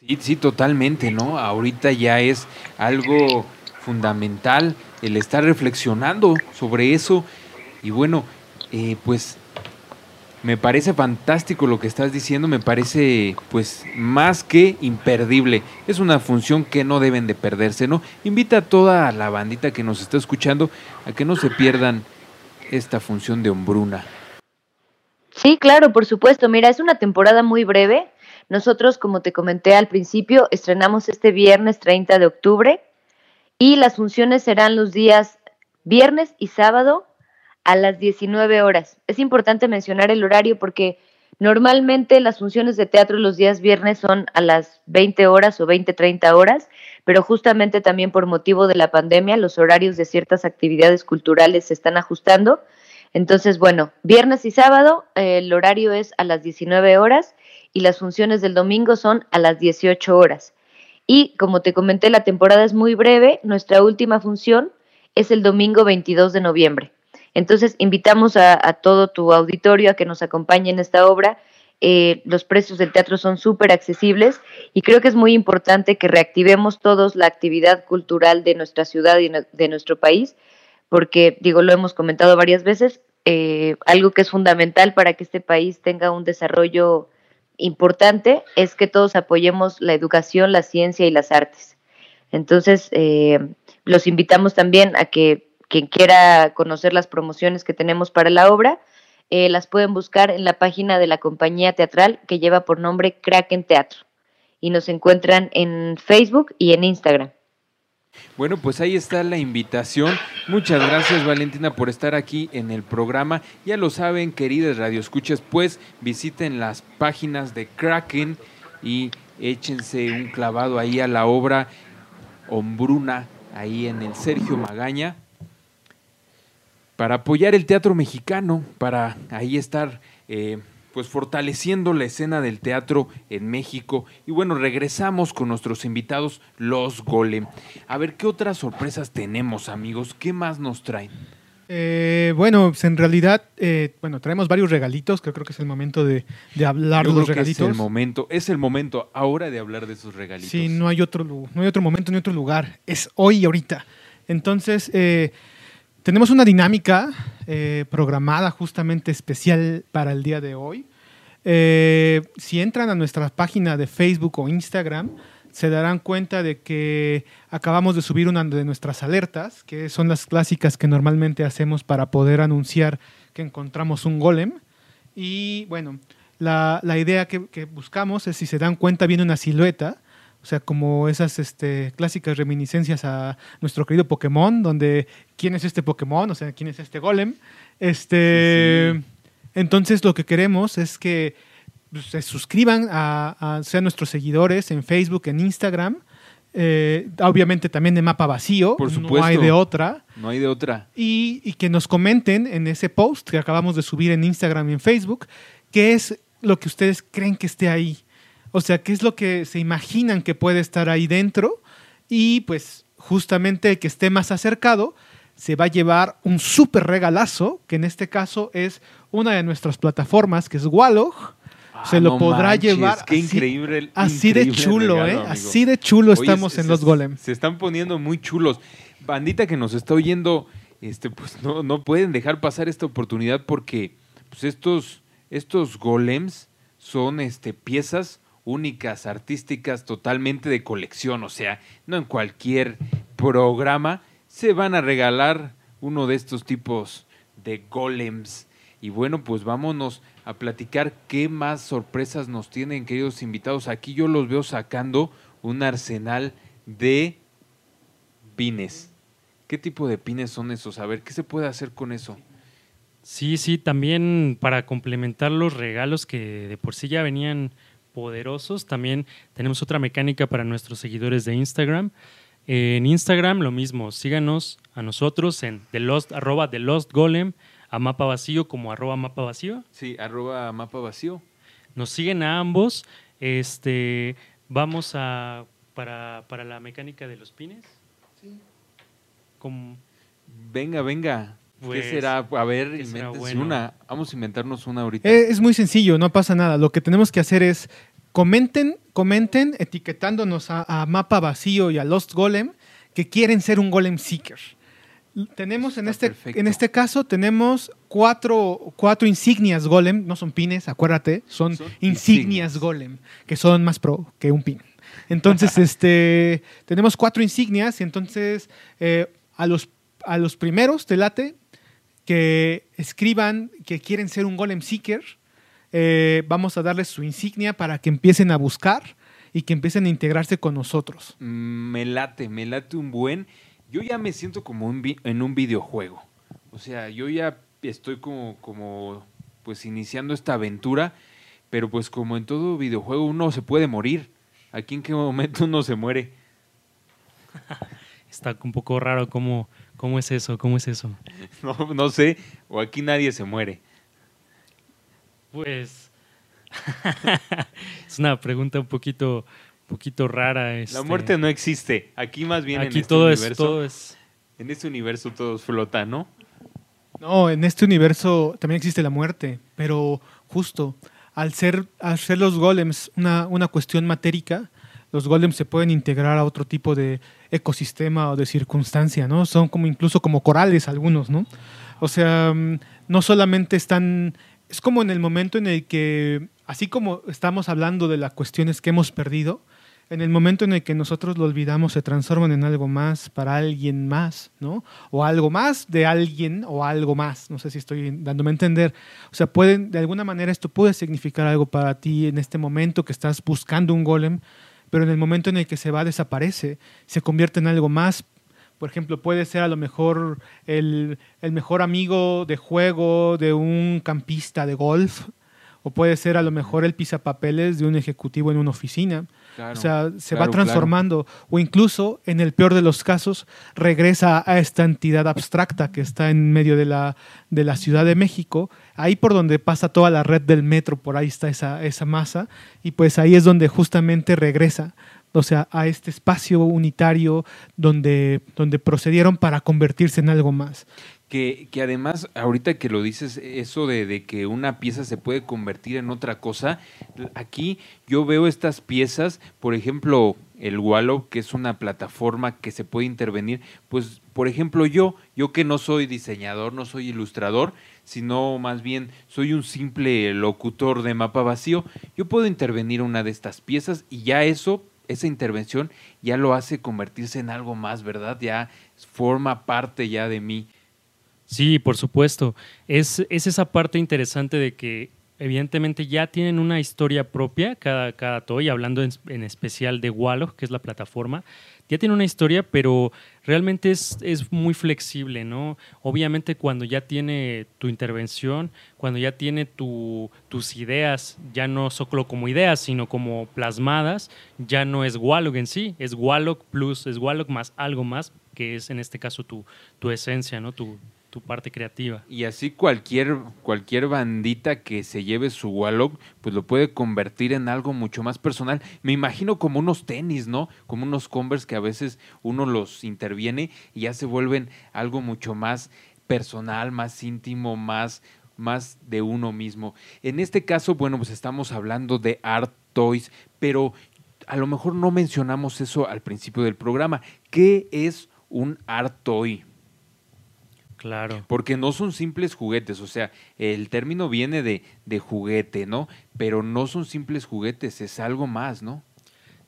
Sí, sí, totalmente, ¿no? Ahorita ya es algo fundamental el estar reflexionando sobre eso y bueno, eh, pues me parece fantástico lo que estás diciendo, me parece pues más que imperdible. Es una función que no deben de perderse, ¿no? Invita a toda la bandita que nos está escuchando a que no se pierdan esta función de hombruna. Sí, claro, por supuesto. Mira, es una temporada muy breve. Nosotros, como te comenté al principio, estrenamos este viernes 30 de octubre y las funciones serán los días viernes y sábado a las 19 horas. Es importante mencionar el horario porque normalmente las funciones de teatro los días viernes son a las 20 horas o 20, 30 horas, pero justamente también por motivo de la pandemia los horarios de ciertas actividades culturales se están ajustando. Entonces, bueno, viernes y sábado el horario es a las 19 horas y las funciones del domingo son a las 18 horas. Y como te comenté, la temporada es muy breve. Nuestra última función es el domingo 22 de noviembre. Entonces, invitamos a, todo tu auditorio a que nos acompañe en esta obra. Eh, los precios del teatro son súper accesibles y creo que es muy importante que reactivemos todos la actividad cultural de nuestra ciudad y de nuestro país, porque, digo, lo hemos comentado varias veces, eh, algo que es fundamental para que este país tenga un desarrollo importante es que todos apoyemos la educación, la ciencia y las artes. Entonces, eh, los invitamos también a que quien quiera conocer las promociones que tenemos para la obra, eh, las pueden buscar en la página de la compañía teatral que lleva por nombre Kraken Teatro. Y nos encuentran en Facebook y en Instagram. Bueno, pues ahí está la invitación. Muchas gracias Valentina por estar aquí en el programa. Ya lo saben, queridas radioescuchas, pues visiten las páginas de Kraken y échense un clavado ahí a la obra Hombruna, ahí en el Sergio Magaña, para apoyar el teatro mexicano, para ahí estar... Eh, pues fortaleciendo la escena del teatro en México. Y bueno, regresamos con nuestros invitados, los Golem. A ver, ¿qué otras sorpresas tenemos, amigos? ¿Qué más nos traen? Eh, bueno, pues en realidad, eh, bueno, traemos varios regalitos, que creo que es el momento de, hablar de los regalitos. es el momento, es el momento ahora de hablar de esos regalitos. Sí, no hay otro, no hay otro momento ni otro lugar, es hoy y ahorita. Entonces, eh, tenemos una dinámica eh, programada justamente especial para el día de hoy. Eh, si entran a nuestra página de Facebook o Instagram, se darán cuenta de que acabamos de subir una de nuestras alertas, que son las clásicas que normalmente hacemos para poder anunciar que encontramos un golem. Y bueno, la, idea que, que, buscamos es, si se dan cuenta, viene una silueta sea, como esas este, clásicas reminiscencias a nuestro querido Pokémon, donde quién es este Pokémon, o sea, quién es este Golem. Este, Entonces lo que queremos es que pues, se suscriban a, sean nuestros seguidores en Facebook, en Instagram. Eh, obviamente también de mapa vacío, Por supuesto. no hay de otra. No hay de otra. Y, y que nos comenten en ese post que acabamos de subir en Instagram y en Facebook, qué es lo que ustedes creen que esté ahí o sea, ¿qué es lo que se imaginan que puede estar ahí dentro? Y pues justamente el que esté más acercado se va a llevar un súper regalazo, que en este caso es una de nuestras plataformas, que es Wallog. Ah, se lo podrá llevar qué así, increíble, así de chulo, ¿eh? Así de chulo estamos en los golems. Se están poniendo muy chulos. Bandita que nos está oyendo, este, pues no, no pueden dejar pasar esta oportunidad porque pues estos, estos golems son este, piezas únicas, artísticas, totalmente de colección, o sea, no en cualquier programa se van a regalar uno de estos tipos de golems. Y bueno, pues vámonos a platicar qué más sorpresas nos tienen, queridos invitados. Aquí yo los veo sacando un arsenal de pines. ¿Qué tipo de pines son esos? A ver, ¿qué se puede hacer con eso? Sí, sí, también para complementar los regalos que de por sí ya venían poderosos. También tenemos otra mecánica para nuestros seguidores de Instagram. En Instagram lo mismo, síganos a nosotros en The Lost, arroba The Lost Golem, a Mapa Vacío como arroba Mapa Vacío. Sí, arroba Mapa Vacío. Nos siguen a ambos. Este, vamos a, para, para la mecánica de los pines. Sí. Venga, venga. ¿Qué pues, será? A ver, una. Vamos a inventarnos una ahorita. Eh, es muy sencillo, no pasa nada. Lo que tenemos que hacer es comenten, comenten etiquetándonos a, Mapa Vacío y a Lost Golem que quieren ser un Golem Seeker. Tenemos en este, en este caso, tenemos cuatro, cuatro insignias Golem, no son pines, acuérdate, son, insignias, Golem, que son más pro que un pin. Entonces, *laughs* este, tenemos cuatro insignias y entonces eh, a, los, a los primeros, te late, que escriban que quieren ser un Golem Seeker. Eh, vamos a darles su insignia para que empiecen a buscar y que empiecen a integrarse con nosotros. Mm, me late, me late un buen. Yo ya me siento como en un videojuego. O sea, yo ya estoy como, como pues iniciando esta aventura, pero pues como en todo videojuego uno se puede morir. Aquí en qué momento uno se muere. *laughs* Está un poco raro cómo, ¿Cómo es eso? ¿Cómo es eso? *laughs* No, no sé, o aquí nadie se muere. Pues *laughs* es una pregunta un poquito, poquito rara. La este. muerte no existe. Aquí más bien en Aquí este todo es, universo. todo es. En este universo todos flotan, ¿no? No, en este universo también existe la muerte, pero justo al ser, al ser los golems una, una cuestión matérica, los golems se pueden integrar a otro tipo de ecosistema o de circunstancia, ¿no? Son como incluso como corales algunos, ¿no? O sea, mm, no solamente están, es como en el momento en el que, así como estamos hablando de las cuestiones que hemos perdido, en el momento en el que nosotros lo olvidamos se transforman en algo más para alguien más, ¿no? O algo más de alguien o algo más. No sé si estoy dándome a entender. O sea, pueden, de alguna manera esto puede significar algo para ti en este momento que estás buscando un golem, pero en el momento en el que se va desaparece, se convierte en algo más. Por ejemplo, puede ser a lo mejor el, el mejor amigo de juego de un campista de golf, o puede ser a lo mejor el pisapapeles de un ejecutivo en una oficina. Claro, O sea, se claro, va transformando. O incluso, en el peor de los casos, regresa a esta entidad abstracta que está en medio de la, de la Ciudad de México, ahí por donde pasa toda la red del metro, por ahí está esa, esa masa, y pues ahí es donde justamente regresa, o sea, a este espacio unitario donde, donde procedieron para convertirse en algo más. Que, que además, ahorita que lo dices, eso de, de que una pieza se puede convertir en otra cosa, aquí yo veo estas piezas, por ejemplo, el Wallow, que es una plataforma que se puede intervenir, pues, por ejemplo, yo, yo que no soy diseñador, no soy ilustrador, sino más bien soy un simple locutor de mapa vacío, yo puedo intervenir una de estas piezas y ya eso, esa intervención, ya lo hace convertirse en algo más, ¿verdad? Ya forma parte ya de mí. Sí, por supuesto. Es, es esa parte interesante de que evidentemente ya tienen una historia propia, cada, cada toy, hablando en, en especial de Wallow, que es la plataforma, ya tiene una historia, pero realmente es, es muy flexible, ¿no? Obviamente cuando ya tiene tu intervención, cuando ya tiene tu, tus ideas, ya no solo como ideas, sino como plasmadas, ya no es Wallow en sí, es Wallow plus, es Wallow más algo más, que es en este caso tu, tu esencia, ¿no? Tu parte creativa. Y así cualquier, cualquier bandita que se lleve su Wallow, pues lo puede convertir en algo mucho más personal. Me imagino como unos tenis, ¿no? Como unos Converse que a veces uno los interviene y ya se vuelven algo mucho más personal, más íntimo, más, más de uno mismo. En este caso, bueno, pues estamos hablando de Art Toys, pero a lo mejor no mencionamos eso al principio del programa. ¿Qué es un Art Toy? Claro. Porque no son simples juguetes, o sea, el término viene de, de juguete, ¿no? Pero no son simples juguetes, es algo más, ¿no?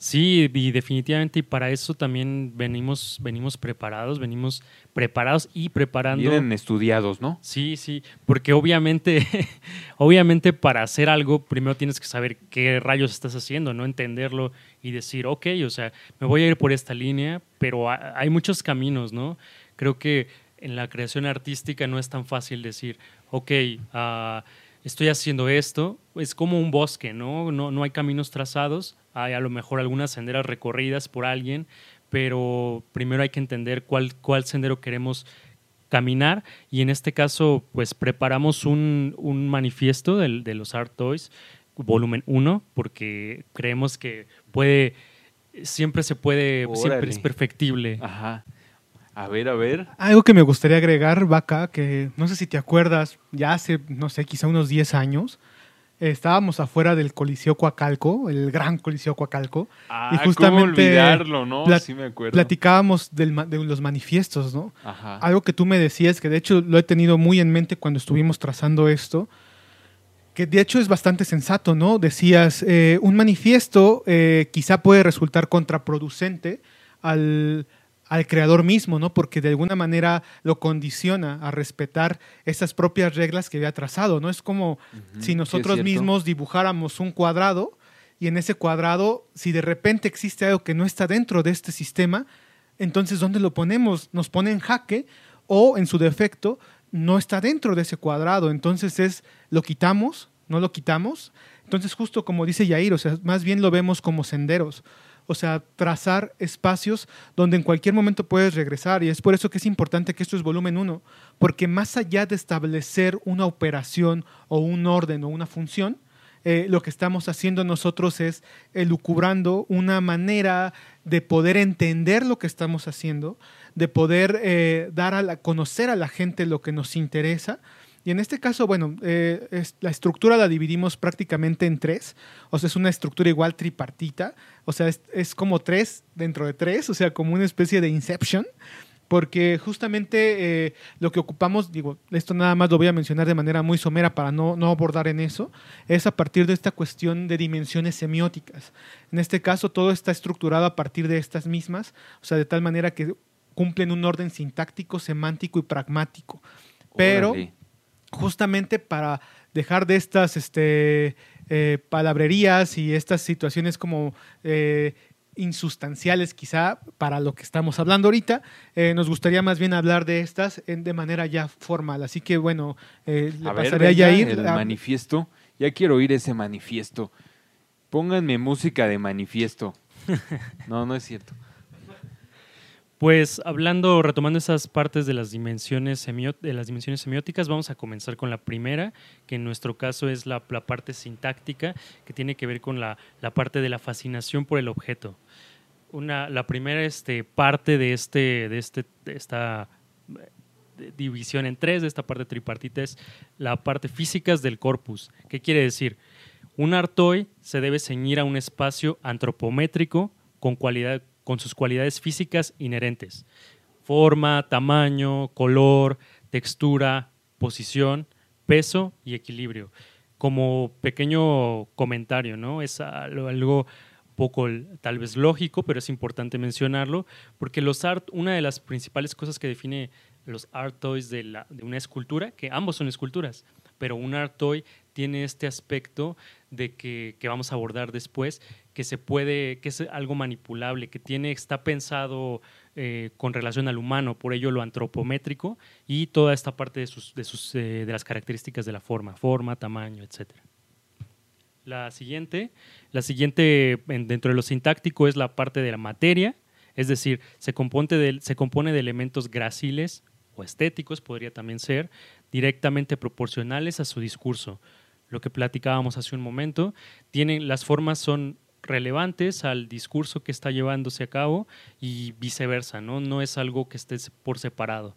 Sí, y definitivamente, y para eso también venimos, venimos preparados, venimos preparados y preparando. Vienen estudiados, ¿no? Sí, sí, porque obviamente, *laughs* obviamente para hacer algo, primero tienes que saber qué rayos estás haciendo, no entenderlo y decir, ok, o sea, me voy a ir por esta línea, pero ha- hay muchos caminos, ¿no? Creo que en la creación artística no es tan fácil decir, ok, ah, estoy haciendo esto, es como un bosque, ¿no? ¿no? No hay caminos trazados, hay a lo mejor algunas senderas recorridas por alguien, pero primero hay que entender cuál, cuál sendero queremos caminar y en este caso pues preparamos un, un manifiesto del- de, los Art Toys, volumen 1, porque creemos que puede, siempre se puede, siempre es perfectible. Ajá. A ver, a ver. Algo que me gustaría agregar, Vaca, que no sé si te acuerdas, ya hace, no sé, quizá unos 10 años, estábamos afuera del Coliseo Coacalco, el gran Coliseo Coacalco, Ah, Y ¿cómo justamente olvidarlo, no? plat- sí me acuerdo. platicábamos del de los manifiestos, ¿no? Ajá. Algo que tú me decías, que de hecho lo he tenido muy en mente cuando estuvimos trazando esto, que de hecho es bastante sensato, ¿no? Decías, eh, un manifiesto eh, quizá puede resultar contraproducente al, al creador mismo, ¿no? Porque de alguna manera lo condiciona a respetar esas propias reglas que había trazado, ¿no? Es como si nosotros mismos dibujáramos un cuadrado y en ese cuadrado, si de repente existe algo que no está dentro de este sistema, entonces ¿dónde lo ponemos? Nos pone en jaque o en su defecto no está dentro de ese cuadrado. Entonces es, lo quitamos, no lo quitamos. Entonces justo como dice Yair, o sea, más bien lo vemos como senderos. O sea, trazar espacios donde en cualquier momento puedes regresar. Y es por eso que es importante que esto es volumen 1, porque más allá de establecer una operación o un orden o una función, eh, lo que estamos haciendo nosotros es elucubrando una manera de poder entender lo que estamos haciendo, de poder eh, dar a conocer a la gente lo que nos interesa. Y en este caso, bueno, eh, la estructura la dividimos prácticamente en tres, o sea, es una estructura igual tripartita, o sea, es, es como tres dentro de tres, o sea, como una especie de inception porque justamente eh, lo que ocupamos, digo, esto nada más lo voy a mencionar de manera muy somera para no, no abordar en eso, es a partir de esta cuestión de dimensiones semióticas. En este caso, todo está estructurado a partir de estas mismas, o sea, de tal manera que cumplen un orden sintáctico, semántico y pragmático. Pero justamente para dejar de estas este, eh, palabrerías y estas situaciones como eh, insustanciales quizá para lo que estamos hablando ahorita. Eh, nos gustaría más bien hablar de estas en, de manera ya formal. Así que bueno, eh, le pasaré a El manifiesto. Ya quiero oír ese manifiesto. Pónganme música de manifiesto. *laughs* No, no es cierto. Pues hablando, retomando esas partes de las dimensiones, de las dimensiones semióticas, vamos a comenzar con la primera, que en nuestro caso es la, parte sintáctica, que tiene que ver con la, parte de la fascinación por el objeto. Una, la primera este, parte de, este, de, este, de esta división en tres, de esta parte tripartita, es la parte físicas del corpus. ¿Qué quiere decir? Un artoy se debe ceñir a un espacio antropométrico con cualidad, con sus cualidades físicas inherentes. Forma, tamaño, color, textura, posición, peso y equilibrio. Como pequeño comentario, ¿no? Es algo, poco tal vez lógico, pero es importante mencionarlo, porque los art, una de las principales cosas que define los art toys de, una escultura, que ambos son esculturas, pero un art toy tiene este aspecto de que, vamos a abordar después, que se puede, que es algo manipulable, que tiene, está pensado eh, con relación al humano, por ello lo antropométrico y toda esta parte de, sus, de, sus, eh, de las características de la forma, forma, tamaño, etc. La siguiente, la siguiente dentro de lo sintáctico es la parte de la materia, es decir, se compone de, se compone de elementos gráciles o estéticos, podría también ser, directamente proporcionales a su discurso. Lo que platicábamos hace un momento, tienen, las formas son relevantes al discurso que está llevándose a cabo y viceversa, ¿no? No es algo que esté por separado.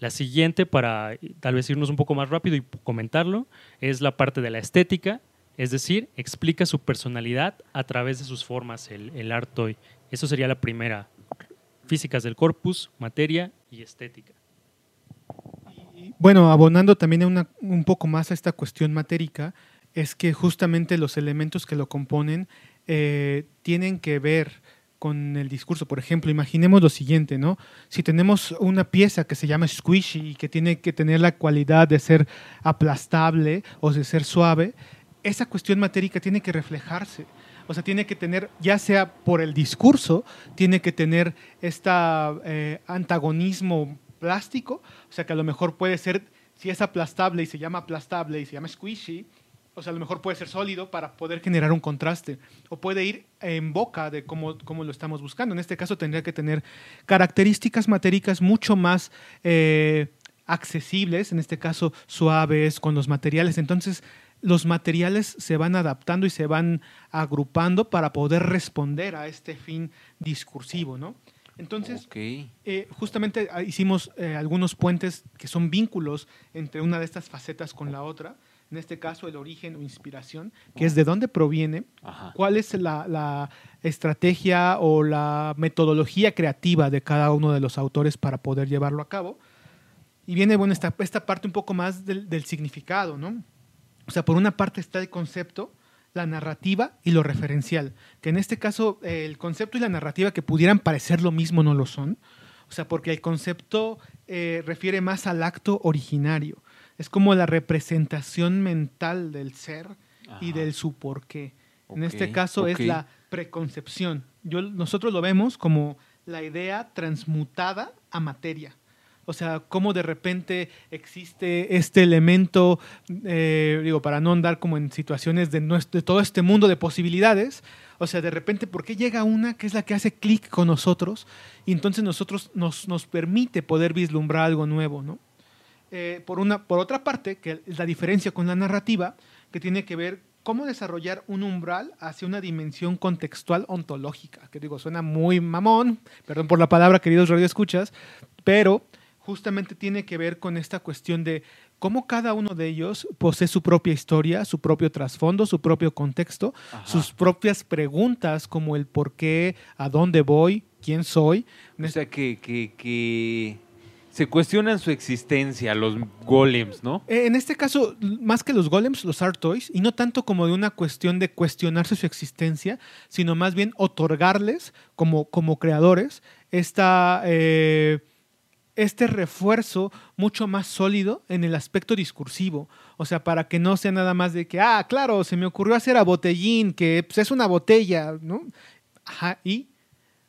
La siguiente, para tal vez irnos un poco más rápido y comentarlo, es la parte de la estética, es decir, explica su personalidad a través de sus formas, el, el art. Eso sería la primera. Físicas del corpus, materia y estética. Bueno, abonando también un poco más a esta cuestión matérica, es que justamente los elementos que lo componen eh, tienen que ver con el discurso. Por ejemplo, imaginemos lo siguiente, ¿no? Si tenemos una pieza que se llama squishy y que tiene que tener la cualidad de ser aplastable o de ser suave, esa cuestión matérica tiene que reflejarse. O sea, tiene que tener, ya sea por el discurso, tiene que tener este antagonismo plástico, o sea, que a lo mejor puede ser, si es aplastable y se llama aplastable y se llama squishy, o sea, a lo mejor puede ser sólido para poder generar un contraste. O puede ir en boca de cómo, cómo lo estamos buscando. En este caso tendría que tener características matéricas mucho más eh, accesibles, en este caso suaves, con los materiales. Entonces, los materiales se van adaptando y se van agrupando para poder responder a este fin discursivo, ¿no? Entonces, eh, justamente ah, hicimos eh, algunos puentes que son vínculos entre una de estas facetas con la otra en este caso el origen o inspiración, que es de dónde proviene, cuál es la, estrategia o la metodología creativa de cada uno de los autores para poder llevarlo a cabo. Y viene bueno, esta, esta parte un poco más del, del significado, ¿no? O sea, por una parte está el concepto, la narrativa y lo referencial, que en este caso el concepto y la narrativa que pudieran parecer lo mismo no lo son, o sea, porque el concepto eh, refiere más al acto originario es como la representación mental del ser y del su porqué. en este caso es la preconcepción. Yo, nosotros lo vemos como la idea transmutada a materia. O sea, cómo de repente existe este elemento, eh, digo, para no andar como en situaciones de, nuestro, de todo este mundo de posibilidades. O sea, de repente, ¿por qué llega una que es la que hace clic con nosotros? Y entonces nosotros nos, nos permite poder vislumbrar algo nuevo, ¿no? Eh, por, una, por otra parte, que es la diferencia con la narrativa, que tiene que ver cómo desarrollar un umbral hacia una dimensión contextual ontológica, que digo, suena muy mamón, perdón por la palabra, queridos radioescuchas, pero justamente tiene que ver con esta cuestión de cómo cada uno de ellos posee su propia historia, su propio trasfondo, su propio contexto, sus propias preguntas como el por qué, a dónde voy, quién soy. O sea, que, que, que se cuestionan su existencia, los golems, ¿no? Eh, en este caso, más que los golems, los art toys, y no tanto como de una cuestión de cuestionarse su existencia, sino más bien otorgarles, como, como creadores, esta, eh, este refuerzo mucho más sólido en el aspecto discursivo. O sea, para que no sea nada más de que, ah, claro, se me ocurrió hacer a botellín, que pues, es una botella, ¿no? Ajá, y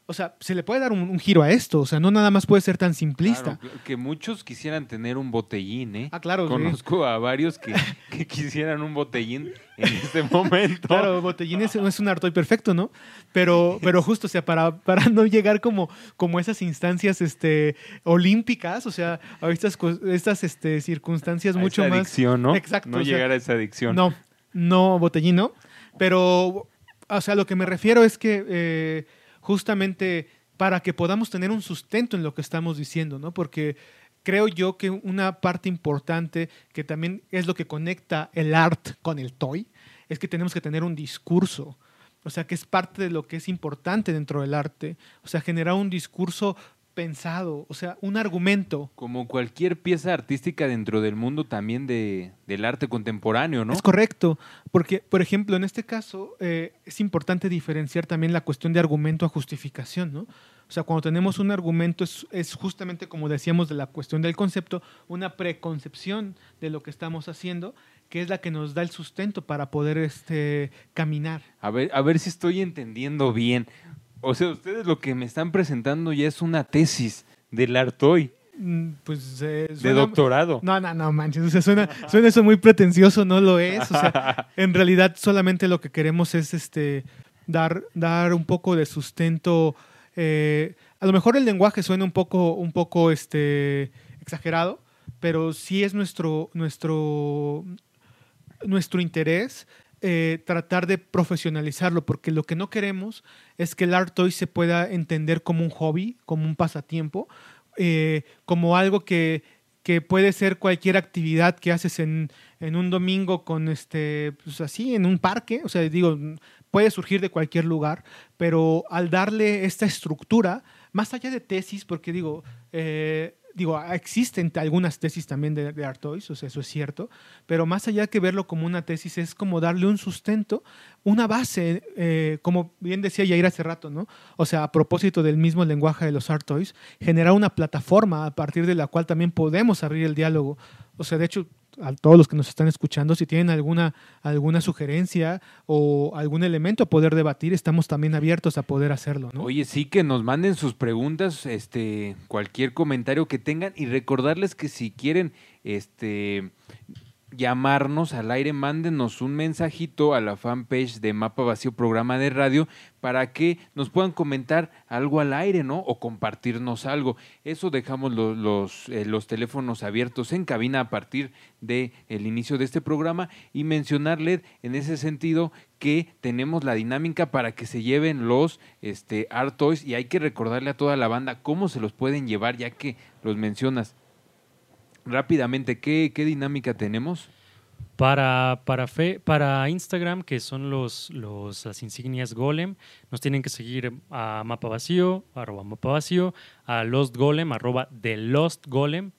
o sea, se le puede dar un, giro a esto, o sea, no nada más puede ser tan simplista. que muchos quisieran tener un botellín, ¿eh? Ah, claro. Conozco a varios *laughs* que, quisieran un botellín en este momento. Claro, botellín es, es un artoy perfecto, ¿no? Pero, pero justo, o sea, para, para no llegar como, como esas instancias este, olímpicas, o sea, a estas, estas este, circunstancias mucho esa más... adicción, ¿no? Exacto. No llegar a esa adicción. No, no, botellín no. Pero, o sea, lo que me refiero es que... Eh, justamente para que podamos tener un sustento en lo que estamos diciendo, ¿no? Porque creo yo que una parte importante que también es lo que conecta el art con el toy es que tenemos que tener un discurso. O sea, que es parte de lo que es importante dentro del arte. O sea, generar un discurso pensado, o sea, un argumento. Como cualquier pieza artística dentro del mundo también de, del arte contemporáneo, ¿no? Es correcto, porque, por ejemplo, en este caso eh, es importante diferenciar también la cuestión de argumento a justificación, ¿no? O sea, cuando tenemos un argumento es, es, justamente como decíamos de la cuestión del concepto, una preconcepción de lo que estamos haciendo, que es la que nos da el sustento para poder este, caminar. A ver, a ver si estoy entendiendo bien. O sea, ustedes lo que me están presentando ya es una tesis del Artoy. Mm, pues eh, de doctorado. No, no, no, manches. O sea, suena, suena, eso muy pretencioso, no lo es. O sea, *laughs* en realidad solamente lo que queremos es este dar, dar un poco de sustento. Eh, a lo mejor el lenguaje suena un poco, un poco este, exagerado, pero sí es nuestro, nuestro, nuestro interés eh, tratar de profesionalizarlo, porque lo que no queremos es que el art toy se pueda entender como un hobby, como un pasatiempo, eh, como algo que, que, puede ser cualquier actividad que haces en, en un domingo con este, pues así, en un parque, o sea, digo, puede surgir de cualquier lugar, pero al darle esta estructura, más allá de tesis, porque digo, eh, digo, existen algunas tesis también de, de Artois, o sea, eso es cierto, pero más allá que verlo como una tesis, es como darle un sustento, una base, eh, como bien decía Yair hace rato, ¿no? O sea, a propósito del mismo lenguaje de los Artois, generar una plataforma a partir de la cual también podemos abrir el diálogo. O sea, de hecho, a todos los que nos están escuchando, si tienen alguna, alguna sugerencia o algún elemento a poder debatir, estamos también abiertos a poder hacerlo. ¿no? Oye, sí que nos manden sus preguntas, este, cualquier comentario que tengan y recordarles que si quieren este, llamarnos al aire, mándenos un mensajito a la fanpage de Mapa Vacío Programa de Radio para que nos puedan comentar algo al aire, ¿no? O compartirnos algo. Eso dejamos los, los, eh, los teléfonos abiertos en cabina a partir del el inicio de este programa y mencionarle en ese sentido que tenemos la dinámica para que se lleven los este, Art Toys y hay que recordarle a toda la banda cómo se los pueden llevar ya que los mencionas rápidamente, ¿qué, qué dinámica tenemos? Para, para, fe, para Instagram, que son los, los, las insignias Golem, nos tienen que seguir a Mapa Vacío, arroba Mapa Vacío, a Lost Golem, arroba The Lost Golem.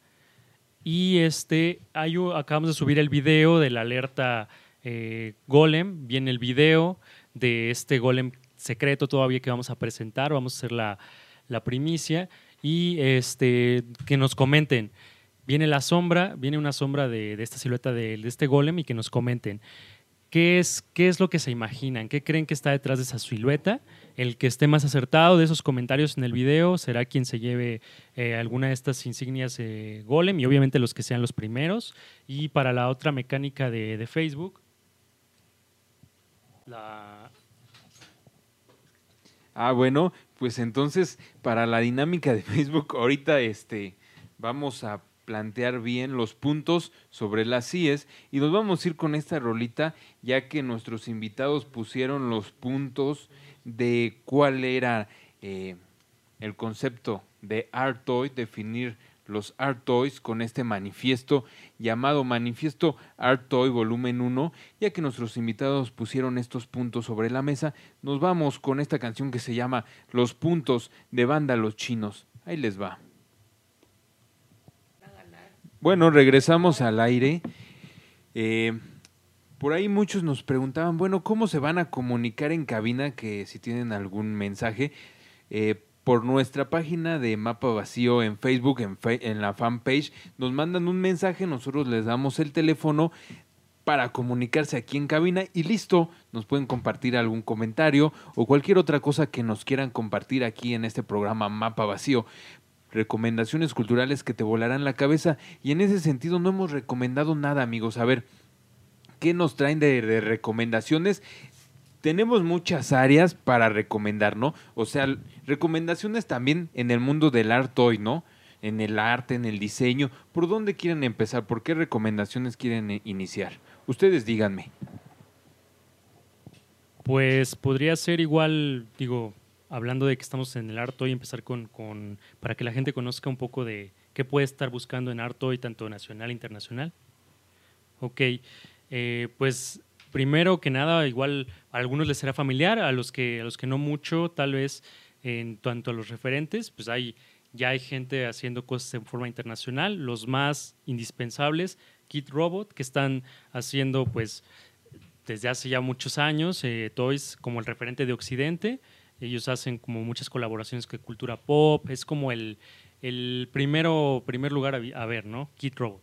Y este, hay, acabamos de subir el video de la alerta eh, Golem. Viene el video de este Golem secreto todavía que vamos a presentar. Vamos a hacer la, la primicia. Y este, que nos comenten viene la sombra, viene una sombra de, esta silueta de, este golem y que nos comenten ¿qué es, ¿qué es lo que se imaginan? ¿Qué creen que está detrás de esa silueta? El que esté más acertado de esos comentarios en el video será quien se lleve eh, alguna de estas insignias de Golem y obviamente los que sean los primeros. Y para la otra mecánica de, de Facebook, la, Ah, bueno, pues entonces para la dinámica de Facebook, ahorita este, vamos a plantear bien los puntos sobre las CIES y nos vamos a ir con esta rolita ya que nuestros invitados pusieron los puntos de cuál era eh, el concepto de Art Toy, definir los Art Toys con este manifiesto llamado Manifiesto Art Toy Volumen 1. Ya que nuestros invitados pusieron estos puntos sobre la mesa, nos vamos con esta canción que se llama Los puntos de banda Los Chinos. Ahí les va. Bueno, regresamos al aire. Eh, por ahí muchos nos preguntaban, bueno, ¿cómo se van a comunicar en cabina? Que si tienen algún mensaje. Eh, por nuestra página de Mapa Vacío en Facebook, en, en la fanpage, nos mandan un mensaje, nosotros les damos el teléfono para comunicarse aquí en cabina y listo, nos pueden compartir algún comentario o cualquier otra cosa que nos quieran compartir aquí en este programa Mapa Vacío. Recomendaciones culturales que te volarán la cabeza y en ese sentido no hemos recomendado nada amigos. A ver, ¿qué nos traen de, recomendaciones? tenemos muchas áreas para recomendar, ¿no? O sea, recomendaciones también en el mundo del arte hoy, ¿no? En el arte, en el diseño. ¿Por dónde quieren empezar? ¿Por qué recomendaciones quieren eh, iniciar? Ustedes díganme. Pues podría ser igual, digo, hablando de que estamos en el arte hoy, empezar con, con, para que la gente conozca un poco de qué puede estar buscando en arte hoy, tanto nacional e internacional. Ok, eh, pues primero que nada, igual a algunos les será familiar, a los que, a los que no mucho, tal vez en cuanto a los referentes, pues hay, ya hay gente haciendo cosas en forma internacional, los más indispensables, Kit Robot, que están haciendo pues desde hace ya muchos años eh, toys como el referente de Occidente, ellos hacen como muchas colaboraciones con cultura pop, es como el, el primero, primer lugar a, ver, ¿no? Kit Robot.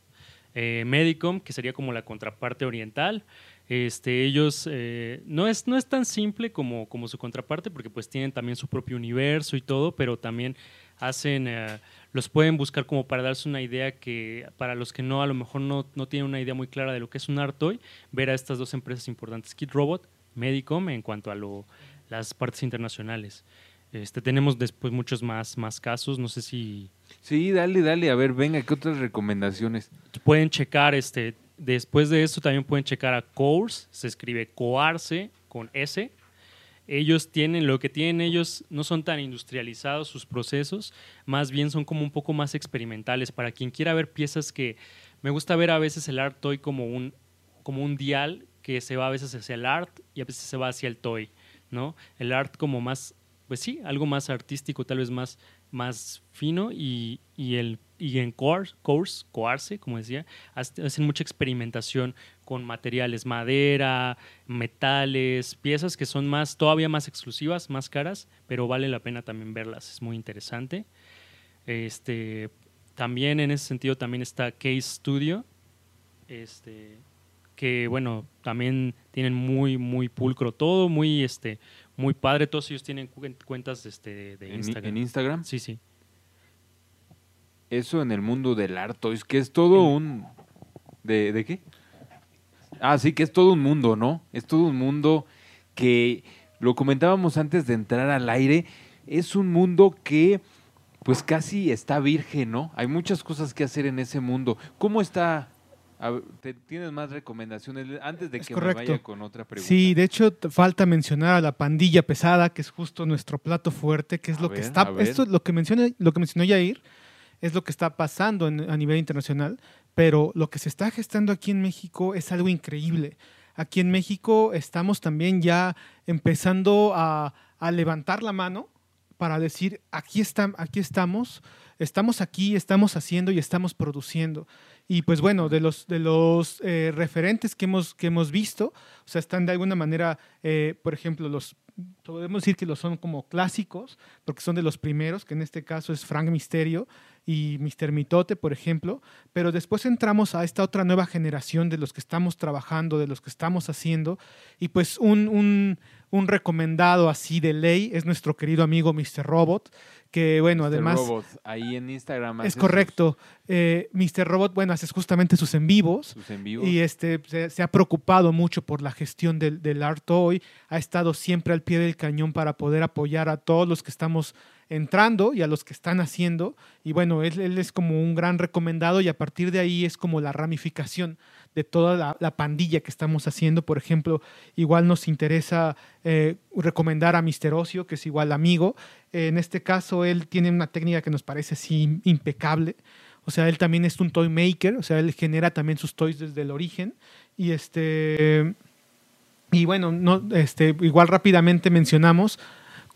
Eh, Medicom, que sería como la contraparte oriental, este, ellos eh, no, es, no es tan simple como, como su contraparte, porque pues tienen también su propio universo y todo, pero también hacen, eh, los pueden buscar como para darse una idea que para los que no, a lo mejor no, no tienen una idea muy clara de lo que es un Artoy, ver a estas dos empresas importantes, Kit Robot, Medicom, en cuanto a lo, las partes internacionales. Este, tenemos después muchos más, más casos, no sé si... Sí, dale, dale, a ver, venga, ¿qué otras recomendaciones? Pueden checar este, Después de esto también pueden checar a Course, se escribe Coarse con S. Ellos tienen, lo que tienen ellos no son tan industrializados sus procesos, más bien son como un poco más experimentales. Para quien quiera ver piezas que me gusta ver a veces el art toy como un, como un dial que se va a veces hacia el art y a veces se va hacia el toy, ¿no? El art como más, pues sí, algo más artístico, tal vez más, más fino y, y el y en Course, course, Coarse, como decía, hacen mucha experimentación con materiales, madera, metales, piezas que son más, todavía más exclusivas, más caras, pero vale la pena también verlas, es muy interesante. Este, también en ese sentido también está Case Studio, este, que bueno, también tienen muy, muy pulcro todo, muy, este, muy padre, todos ellos tienen cuentas este, de Instagram. ¿En Instagram? Sí, sí eso en el mundo del arte, es que es todo un... ¿De, ¿De qué? Ah, sí, que es todo un mundo, ¿no? Es todo un mundo que, lo comentábamos antes de entrar al aire, es un mundo que pues casi está virgen, ¿no? Hay muchas cosas que hacer en ese mundo. ¿Cómo está? ¿Tienes más recomendaciones antes de que me vaya con otra pregunta? Sí, de hecho falta mencionar a la pandilla pesada, que es justo nuestro plato fuerte, que es lo que está, esto lo que menciona, lo que mencionó Yair, es lo que está pasando a nivel internacional, pero lo que se está gestando aquí en México es algo increíble. Aquí en México estamos también ya empezando a, levantar la mano para decir, aquí, aquí estamos, estamos aquí, estamos haciendo y estamos produciendo. Y pues bueno, de los, de los eh, referentes que hemos, que hemos visto, o sea, están de alguna manera, eh, por ejemplo, los podemos decir que los son como clásicos, porque son de los primeros, que en este caso es Frank Misterio, y Mr. Mitote, por ejemplo, pero después entramos a esta otra nueva generación de los que estamos trabajando, de los que estamos haciendo, y pues un, un, un recomendado así de ley es nuestro querido amigo Mr. Robot, que bueno, Mr. además... Robot, ahí en Instagram. Es correcto. Eh, Mr. Robot, bueno, hace justamente sus en vivos. Sus, en. Y este, se, se ha preocupado mucho por la gestión del, del Art hoy. Ha estado siempre al pie del cañón para poder apoyar a todos los que estamos entrando y a los que están haciendo. Y bueno, él, él es como un gran recomendado y a partir de ahí es como la ramificación de toda la, la pandilla que estamos haciendo. Por ejemplo, igual nos interesa eh, recomendar a Mister Ocio, que es igual amigo. Eh, en este caso, él tiene una técnica que nos parece así impecable. O sea, él también es un toy maker, o sea, él genera también sus toys desde el origen. Y este. Y bueno, no, este, igual rápidamente mencionamos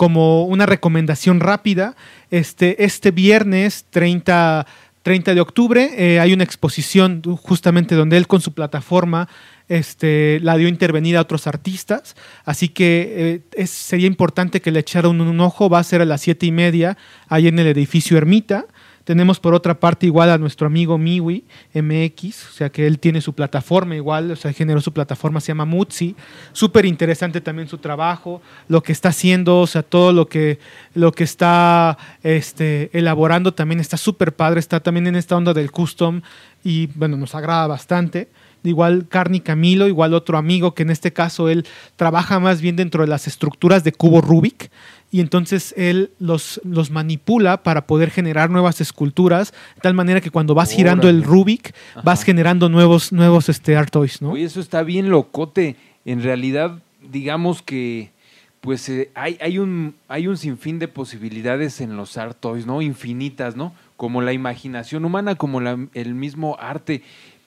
como una recomendación rápida. Este, este viernes 30, 30 de octubre eh, hay una exposición justamente donde él con su plataforma este, la dio intervenir a otros artistas. Así que eh, es, sería importante que le echaran un, un, ojo. Va a ser a las siete y media ahí en el edificio Ermita. Tenemos por otra parte igual a nuestro amigo Miwi MX, o sea que él tiene su plataforma igual, o sea, generó su plataforma, se llama Mutsi. Súper interesante también su trabajo, lo que está haciendo, o sea, todo lo que, lo que está este, elaborando también está súper padre, está también en esta onda del custom y bueno, nos agrada bastante igual Carni Camilo, igual otro amigo que en este caso él trabaja más bien dentro de las estructuras de cubo Rubik y entonces él los, los manipula para poder generar nuevas esculturas, de tal manera que cuando vas girando el Rubik Ajá. vas generando nuevos, nuevos este, art toys, ¿no? Oye, eso está bien locote. En realidad, digamos que pues eh, hay, hay, un, hay un sinfín de posibilidades en los art toys, ¿no? Infinitas, ¿no? Como la imaginación humana, como la, el mismo arte.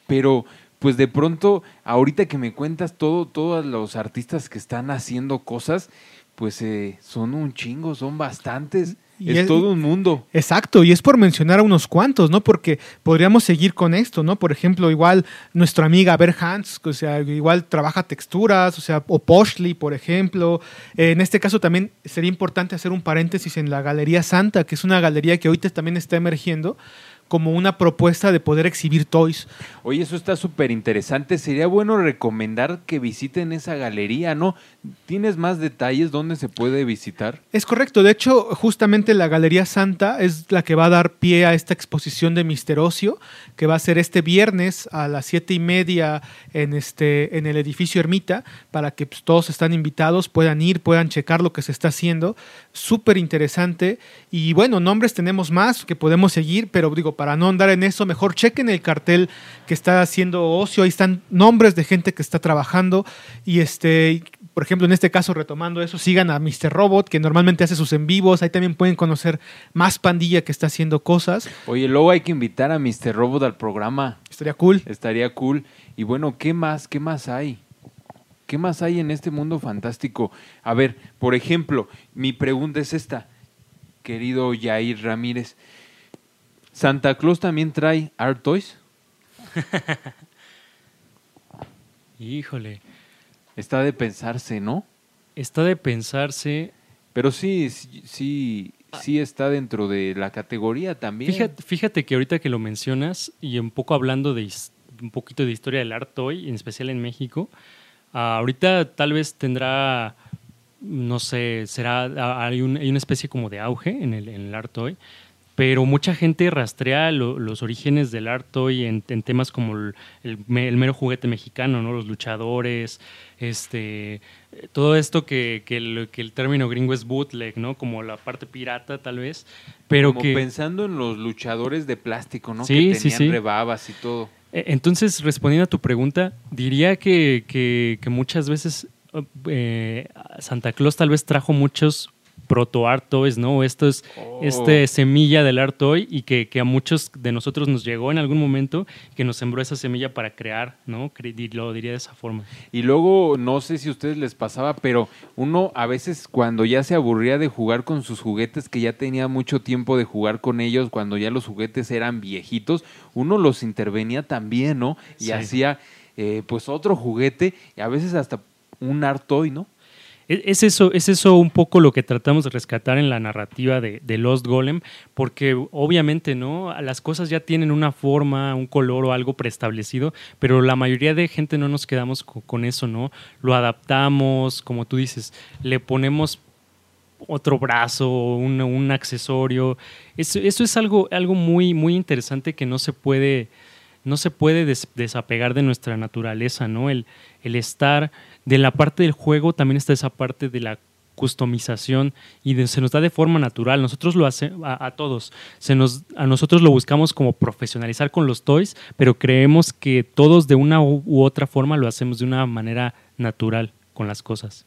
Pero pues de pronto, ahorita que me cuentas todo, todos los artistas que están haciendo cosas, pues eh, son un chingo, son bastantes. Y es, es- todo un mundo. Exacto, y es por mencionar a unos cuantos, ¿no? Porque podríamos seguir con esto, ¿no? Por ejemplo, igual nuestra amiga Ver Hans, o sea, igual trabaja texturas, o sea, o Poshley, por ejemplo. Eh, en este caso también sería importante hacer un paréntesis en la Galería Santa, que es una galería que ahorita también está emergiendo como una propuesta de poder exhibir toys. Oye, eso está súper interesante. Sería bueno recomendar que visiten esa galería, ¿no? ¿Tienes más detalles dónde se puede visitar? Es correcto. De hecho, justamente la Galería Santa es la que va a dar pie a esta exposición de Mister Ocio, que va a ser este viernes a las siete y media en, este, en el edificio Ermita, para que pues, todos están invitados, puedan ir, puedan checar lo que se está haciendo. Súper interesante. Y bueno, nombres tenemos más que podemos seguir, pero digo, para no andar en eso, mejor chequen el cartel que está haciendo Ocio. Ahí están nombres de gente que está trabajando. Y este, por ejemplo, en este caso, retomando eso, sigan a Mr. Robot, que normalmente hace sus en vivos. Ahí también pueden conocer más pandilla que está haciendo cosas. Oye, luego hay que invitar a Mr. Robot al programa. Estaría cool. Estaría cool. Y bueno, ¿qué más? ¿Qué más hay? ¿Qué más hay en este mundo fantástico? A ver, por ejemplo, mi pregunta es esta, querido Yair Ramírez. ¿Santa Claus también trae Art Toys? *laughs* Híjole, Está de pensarse, ¿no? está de pensarse. Pero sí, sí, sí, sí está dentro de la categoría también. Fíjate, fíjate que ahorita que lo mencionas y un poco hablando de un poquito de historia del art toy, en especial en México, ah, ahorita tal vez tendrá, no sé, será ah, hay, un- hay una especie como de auge en el, en el art toy, pero mucha gente rastrea lo- los orígenes del art toy en, en temas como el, el me- el mero juguete mexicano, ¿no? Los luchadores, este, eh, todo esto que, que el, que el término gringo es bootleg, ¿no? Como la parte pirata tal vez, pero Como que... pensando en los luchadores de plástico, ¿no? Sí, que tenían sí. rebabas y todo. Eh, Entonces, respondiendo a tu pregunta, diría que, que- que muchas veces eh, Santa Claus tal vez trajo muchos proto art toys, ¿no? Esto es Oh. este semilla del art toy y que, que a muchos de nosotros nos llegó en algún momento que nos sembró esa semilla para crear, ¿no? Lo diría de esa forma. Y luego, no sé si a ustedes les pasaba, pero uno a veces cuando ya se aburría de jugar con sus juguetes, que ya tenía mucho tiempo de jugar con ellos, cuando ya los juguetes eran viejitos, uno los intervenía también, ¿no? Y Sí. hacía eh, pues otro juguete y a veces hasta un art toy, ¿no? E, es eso, es eso un poco lo que tratamos de rescatar en la narrativa de, Lost Golem, porque obviamente, ¿no? Las cosas ya tienen una forma, un color o algo preestablecido, pero la mayoría de gente no nos quedamos con, eso, ¿no? Lo adaptamos, como tú dices, le ponemos otro brazo, un, un accesorio. Eso, eso, es algo, algo muy, muy interesante que no se puede, no se puede desapegar de nuestra naturaleza, ¿no? El, el estar de la parte del juego también está esa parte de la customización y se nos da de forma natural. Nosotros lo hacemos a, todos. Se nos, a nosotros lo buscamos como profesionalizar con los toys, pero creemos que todos de una u, otra forma lo hacemos de una manera natural con las cosas.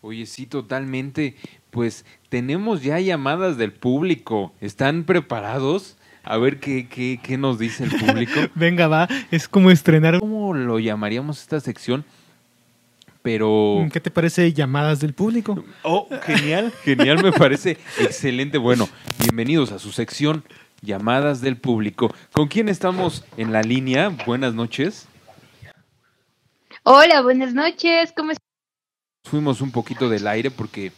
Oye, sí, totalmente. Pues tenemos ya llamadas del público. ¿Están preparados? A ver qué, qué, qué nos dice el público. *laughs* Venga, va. Es como estrenar. ¿Cómo lo llamaríamos esta sección? Pero... ¿Qué te parece llamadas del público? Oh, genial, *laughs* genial, me parece excelente. Bueno, bienvenidos a su sección llamadas del público. ¿Con quién estamos en la línea? Buenas noches. Hola, buenas noches, ¿cómo estás? Fuimos un poquito del aire porque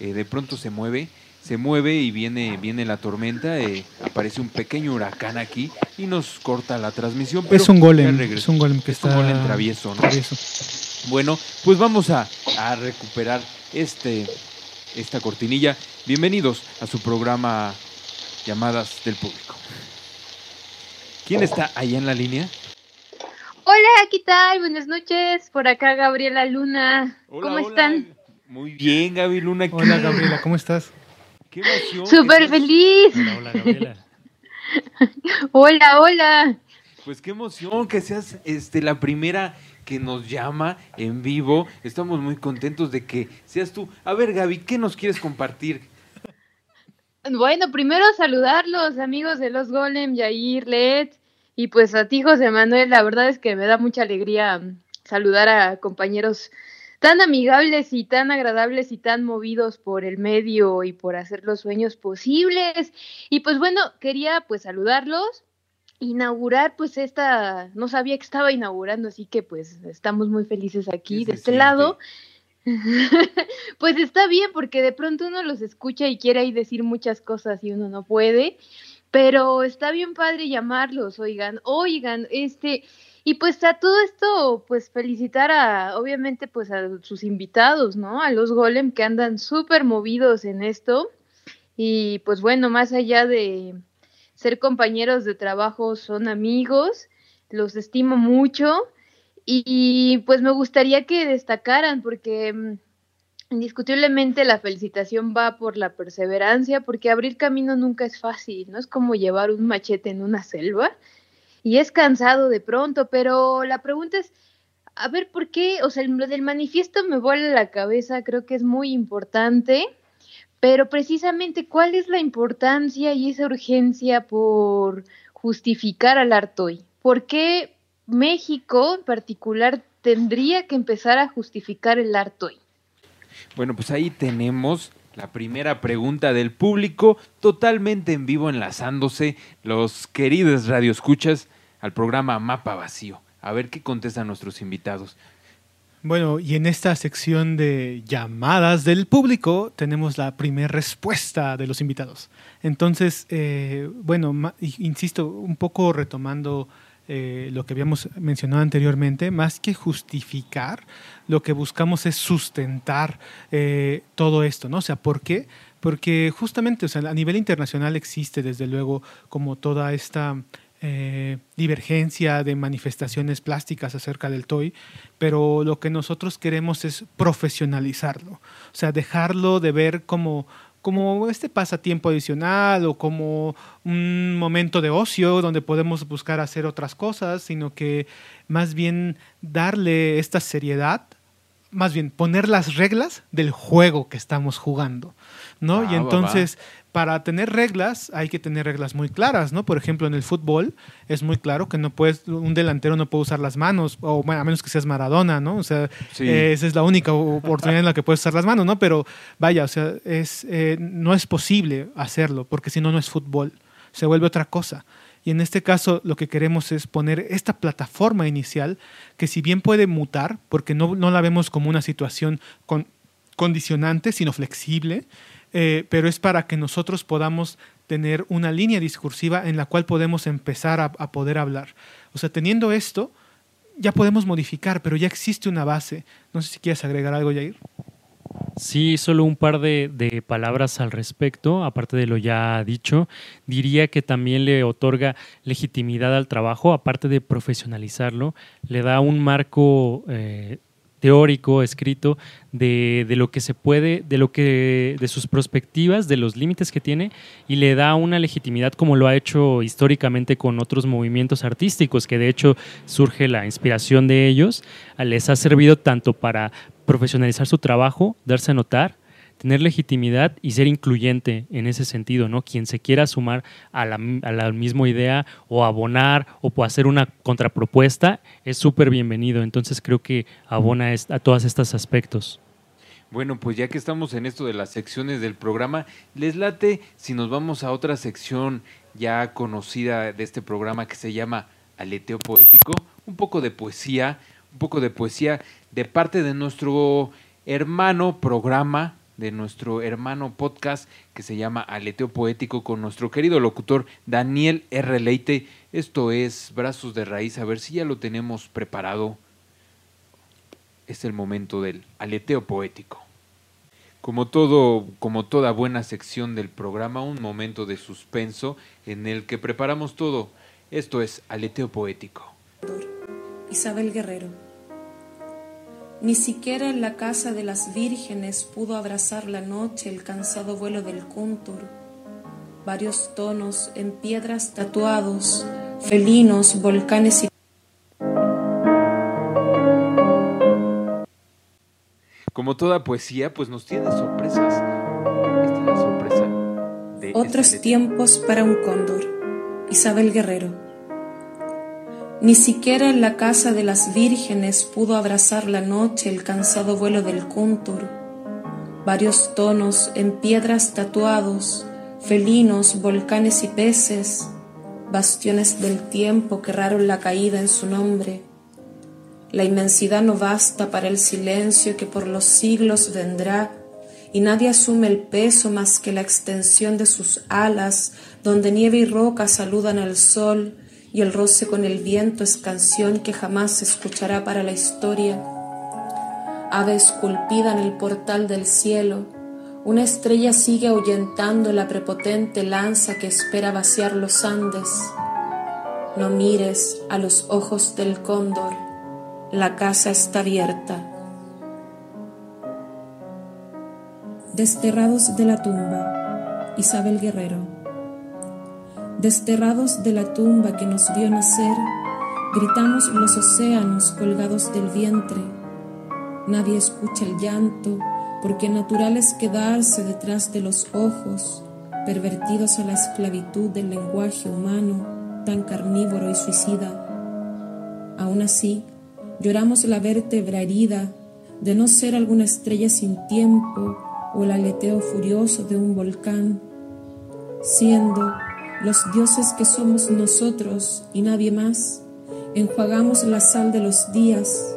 eh, de pronto se mueve, se mueve y viene, viene la tormenta, eh, aparece un pequeño huracán aquí y nos corta la transmisión. es un golem, es un golem que está... Un golem travieso, ¿no? Travieso. Bueno, pues vamos a, recuperar este, esta cortinilla. Bienvenidos a su programa Llamadas del Público. ¿Quién está allá en la línea? Hola, ¿qué tal? Buenas noches. Por acá Gabriela Luna. ¿Cómo están? Muy bien, Gaby Luna. Hola, Gabriela, ¿cómo estás? Qué emoción. Súper feliz. Hola, hola, Gabriela. *laughs* hola, hola. Pues qué emoción que seas este, la primera que nos llama en vivo. Estamos muy contentos de que seas tú. A ver, Gaby, ¿qué nos quieres compartir? Bueno, primero saludarlos, amigos de Los Golem, Yair, Led, y pues a ti, José Manuel. La verdad es que me da mucha alegría saludar a compañeros tan amigables y tan agradables y tan movidos por el medio y por hacer los sueños posibles. Y pues bueno, quería pues saludarlos, inaugurar pues esta, no sabía que estaba inaugurando, así que pues estamos muy felices aquí de este lado. *laughs* pues está bien porque de pronto uno los escucha y quiere ahí decir muchas cosas y uno no puede, pero está bien padre llamarlos, oigan, oigan, este, y pues a todo esto, pues felicitar a, obviamente, pues a sus invitados, ¿no? A los Golem que andan súper movidos en esto. Y pues bueno, más allá de, ser compañeros de trabajo, son amigos, los estimo mucho y pues me gustaría que destacaran porque mm, indiscutiblemente la felicitación va por la perseverancia, porque abrir camino nunca es fácil, no es como llevar un machete en una selva y es cansado de pronto, pero la pregunta es, a ver, ¿por qué? O sea, lo del manifiesto me vuela la cabeza, creo que es muy importante pero precisamente, ¿cuál es la importancia y esa urgencia por justificar al Artoy? ¿Por qué México en particular tendría que empezar a justificar el Artoy? Bueno, pues ahí tenemos la primera pregunta del público, totalmente en vivo, enlazándose los queridos radioescuchas al programa Mapa Vacío. A ver qué contestan nuestros invitados. Bueno, y en esta sección de llamadas del público tenemos la primera respuesta de los invitados. Entonces, eh, bueno, insisto, un poco retomando eh, lo que habíamos mencionado anteriormente, más que justificar, lo que buscamos es sustentar eh, todo esto, ¿no? O sea, ¿por qué? Porque justamente, o sea, a nivel internacional existe desde luego como toda esta eh, divergencia de manifestaciones plásticas acerca del toy, pero lo que nosotros queremos es profesionalizarlo, o sea, dejarlo de ver como como este pasatiempo adicional o como un momento de ocio donde podemos buscar hacer otras cosas, sino que más bien darle esta seriedad, más bien poner las reglas del juego que estamos jugando, ¿no? y entonces para tener reglas hay que tener reglas muy claras, ¿no? Por ejemplo, en el fútbol es muy claro que no puedes, un delantero no puede usar las manos, o bueno, a menos que seas Maradona, ¿no? O sea, esa es la única oportunidad en la que puedes usar las manos, ¿no? Pero vaya, o sea, es, eh, no es posible hacerlo, porque si no, no es fútbol, se vuelve otra cosa. Y en este caso lo que queremos es poner esta plataforma inicial que si bien puede mutar, porque no, no la vemos como una situación con condicionante, sino flexible, eh, pero es para que nosotros podamos tener una línea discursiva en la cual podemos empezar a, poder hablar. O sea, teniendo esto, ya podemos modificar, pero ya existe una base. No sé si quieres agregar algo, Jair. Sí, solo un par de, de, palabras al respecto, aparte de lo ya dicho. Diría que también le otorga legitimidad al trabajo, aparte de profesionalizarlo, le da un marco eh, teórico, escrito, de, de, lo que se puede, de lo que, de sus perspectivas, de los límites que tiene, y le da una legitimidad como lo ha hecho históricamente con otros movimientos artísticos, que de hecho surge la inspiración de ellos, les ha servido tanto para profesionalizar su trabajo, darse a notar, tener legitimidad y ser incluyente en ese sentido, ¿no? Quien se quiera sumar a la, a la misma idea o abonar o hacer una contrapropuesta es súper bienvenido. Entonces creo que abona a todos estos aspectos. Bueno, pues ya que estamos en esto de las secciones del programa, les late si nos vamos a otra sección ya conocida de este programa que se llama Aleteo Poético, un poco de poesía, un poco de poesía de parte de nuestro hermano programa, de nuestro hermano podcast que se llama Aleteo Poético con nuestro querido locutor Daniel R. Leite. Esto es Brazos de Raíz, a ver si ya lo tenemos preparado. Es el momento del aleteo poético. Como todo, como toda buena sección del programa, un momento de suspenso en el que preparamos todo. Esto es aleteo poético. Isabel Guerrero. Ni siquiera en la casa de las vírgenes pudo abrazar la noche el cansado vuelo del cúntur. Varios tonos en piedras tatuados, felinos, volcanes y... Como toda poesía, pues nos tiene sorpresas. Esta es la sorpresa de Otros tiempos para un cóndor. Isabel Guerrero. Ni siquiera en la casa de las vírgenes pudo abrazar la noche el cansado vuelo del cúntur. Varios tonos en piedras tatuados, felinos, volcanes y peces, bastiones del tiempo que erraron la caída en su nombre. La inmensidad no basta para el silencio que por los siglos vendrá, y nadie asume el peso más que la extensión de sus alas, donde nieve y roca saludan al sol, y el roce con el viento es canción que jamás se escuchará para la historia. Ave esculpida en el portal del cielo, una estrella sigue ahuyentando la prepotente lanza que espera vaciar los Andes. No mires a los ojos del cóndor, la casa está abierta. Desterrados de la tumba, Isabel Guerrero. Desterrados de la tumba que nos vio nacer, gritamos los océanos colgados del vientre. Nadie escucha el llanto, porque natural es quedarse detrás de los ojos, pervertidos a la esclavitud del lenguaje humano, tan carnívoro y suicida. Aún así, lloramos la vértebra herida de no ser alguna estrella sin tiempo o el aleteo furioso de un volcán, siendo los dioses que somos nosotros y nadie más, enjuagamos la sal de los días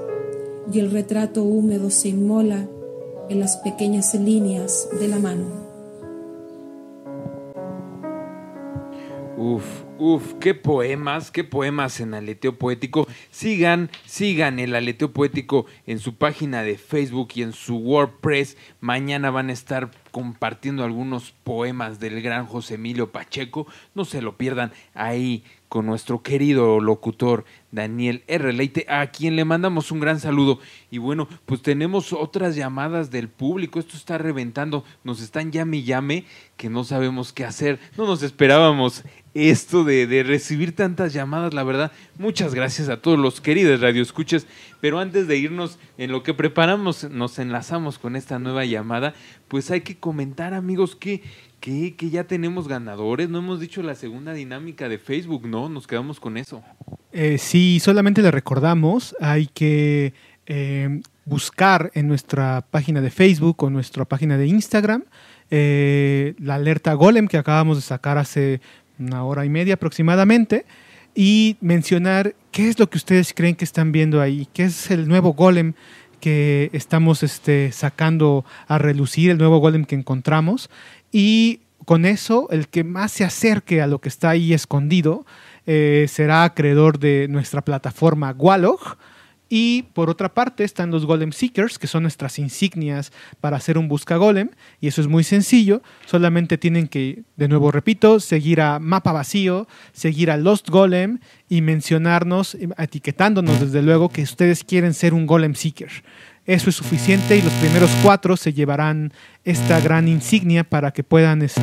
y el retrato húmedo se inmola en las pequeñas líneas de la mano. Uf, uf, qué poemas, qué poemas en Aleteo Poético. Sigan, sigan el Aleteo Poético en su página de Facebook y en su WordPress. Mañana van a estar compartiendo algunos poemas del gran José Emilio Pacheco. No se lo pierdan ahí con nuestro querido locutor Daniel R. Leite, a quien le mandamos un gran saludo. Y bueno, pues tenemos otras llamadas del público. Esto está reventando. Nos están llame y llame que no sabemos qué hacer. No nos esperábamos esto de, recibir tantas llamadas, la verdad. Muchas gracias a todos los queridos radioescuchas. Pero antes de irnos en lo que preparamos, nos enlazamos con esta nueva llamada. Pues hay que comentar, amigos, que que, que, ya tenemos ganadores. No hemos dicho la segunda dinámica de Facebook, ¿no? Nos quedamos con eso. Eh, sí, solamente le recordamos, hay que eh, buscar en nuestra página de Facebook o nuestra página de Instagram eh, la alerta Golem que acabamos de sacar hace una hora y media aproximadamente y mencionar qué es lo que ustedes creen que están viendo ahí, qué es el nuevo Golem que estamos este, sacando a relucir, el nuevo golem que encontramos. Y con eso, el que más se acerque a lo que está ahí escondido eh, será acreedor de nuestra plataforma Walog. Y por otra parte están los Golem Seekers, que son nuestras insignias para hacer un busca golem. Y eso es muy sencillo. Solamente tienen que, de nuevo repito, seguir a Mapa Vacío, seguir a Lost Golem y mencionarnos, etiquetándonos desde luego que ustedes quieren ser un Golem Seeker. Eso es suficiente y los primeros cuatro se llevarán esta gran insignia para que puedan este,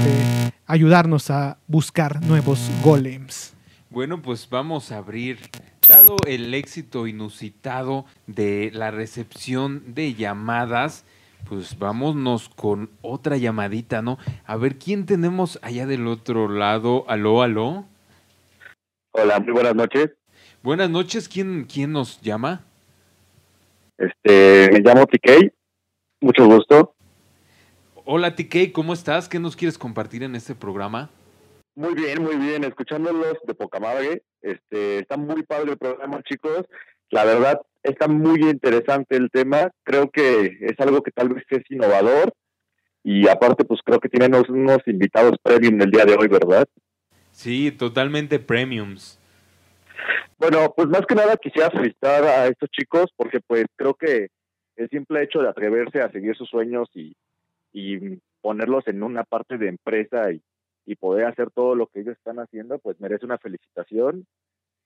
ayudarnos a buscar nuevos golems. Bueno, pues vamos a abrir Dado el éxito inusitado de la recepción de llamadas, pues vámonos con otra llamadita, ¿no? A ver, ¿quién tenemos allá del otro lado? Aló, aló. Hola, muy buenas noches. Buenas noches, ¿quién, quién nos llama? Este, me llamo TK, mucho gusto. Hola TK, ¿cómo estás? ¿Qué nos quieres compartir en este programa? Muy bien, muy bien, escuchándolos de poca madre. Este, está muy padre el programa, chicos. La verdad, está muy interesante el tema. Creo que es algo que tal vez es innovador. Y aparte, pues creo que tienen unos, invitados premium el día de hoy, ¿verdad? Sí, totalmente premiums. Bueno, pues más que nada quisiera felicitar a estos chicos porque pues creo que el simple hecho de atreverse a seguir sus sueños y, y ponerlos en una parte de empresa y y poder hacer todo lo que ellos están haciendo, pues merece una felicitación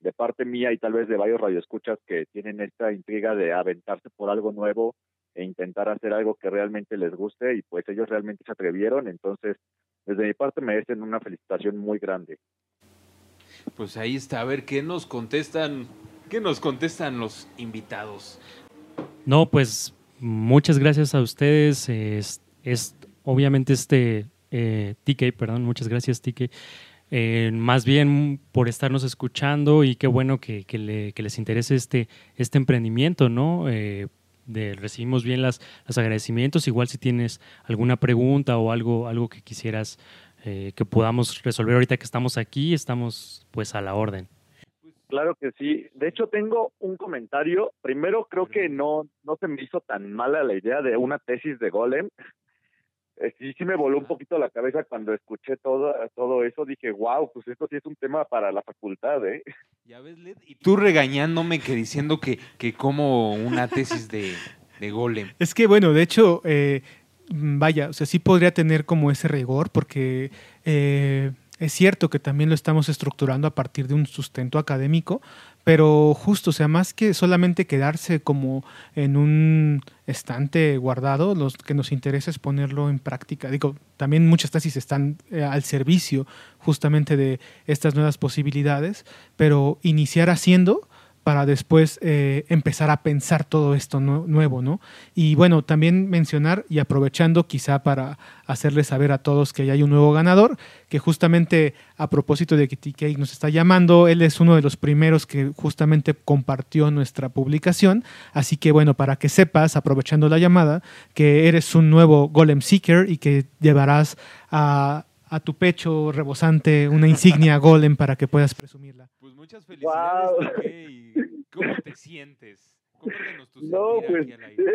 de parte mía y tal vez de varios radioescuchas que tienen esta intriga de aventarse por algo nuevo e intentar hacer algo que realmente les guste y pues ellos realmente se atrevieron, entonces desde mi parte merecen una felicitación muy grande. Pues ahí está, a ver qué nos contestan, qué nos contestan los invitados. No, pues muchas gracias a ustedes. Es, es obviamente este eh, TK, perdón, muchas gracias TK. Eh, más bien por estarnos escuchando y qué bueno que, les interese este, este emprendimiento, ¿no? Eh, recibimos bien las, los agradecimientos. Igual si tienes alguna pregunta o algo, algo que quisieras eh, que podamos resolver ahorita que estamos aquí, estamos pues a la orden. Claro que sí. De hecho, tengo un comentario. Primero, creo que no, no se me hizo tan mala la idea de una tesis de Golem. Eh, sí, sí me voló un poquito la cabeza cuando escuché todo, todo eso. Dije, wow, pues esto sí es un tema para la facultad, ¿eh? Ya ves, Led, y tú regañándome que diciendo que, que como una tesis de, de golem. Es que, bueno, de hecho, eh, vaya, o sea, sí podría tener como ese rigor porque... Eh, es cierto que también lo estamos estructurando a partir de un sustento académico, pero justo, o sea, más que solamente quedarse como en un estante guardado, lo que nos interesa es ponerlo en práctica. Digo, también muchas tesis están eh, al servicio justamente de estas nuevas posibilidades, pero iniciar haciendo para después eh, empezar a pensar todo esto nuevo, ¿no? Y bueno, también mencionar y aprovechando quizá para hacerles saber a todos que hay un nuevo ganador, que justamente a propósito de que TK nos está llamando, él es uno de los primeros que justamente compartió nuestra publicación, así que bueno, para que sepas, aprovechando la llamada, que eres un nuevo Golem Seeker y que llevarás a, a tu pecho rebosante una insignia *laughs* Golem para que puedas presumirla. Muchas felicidades, ¿Cómo te sientes? no, pues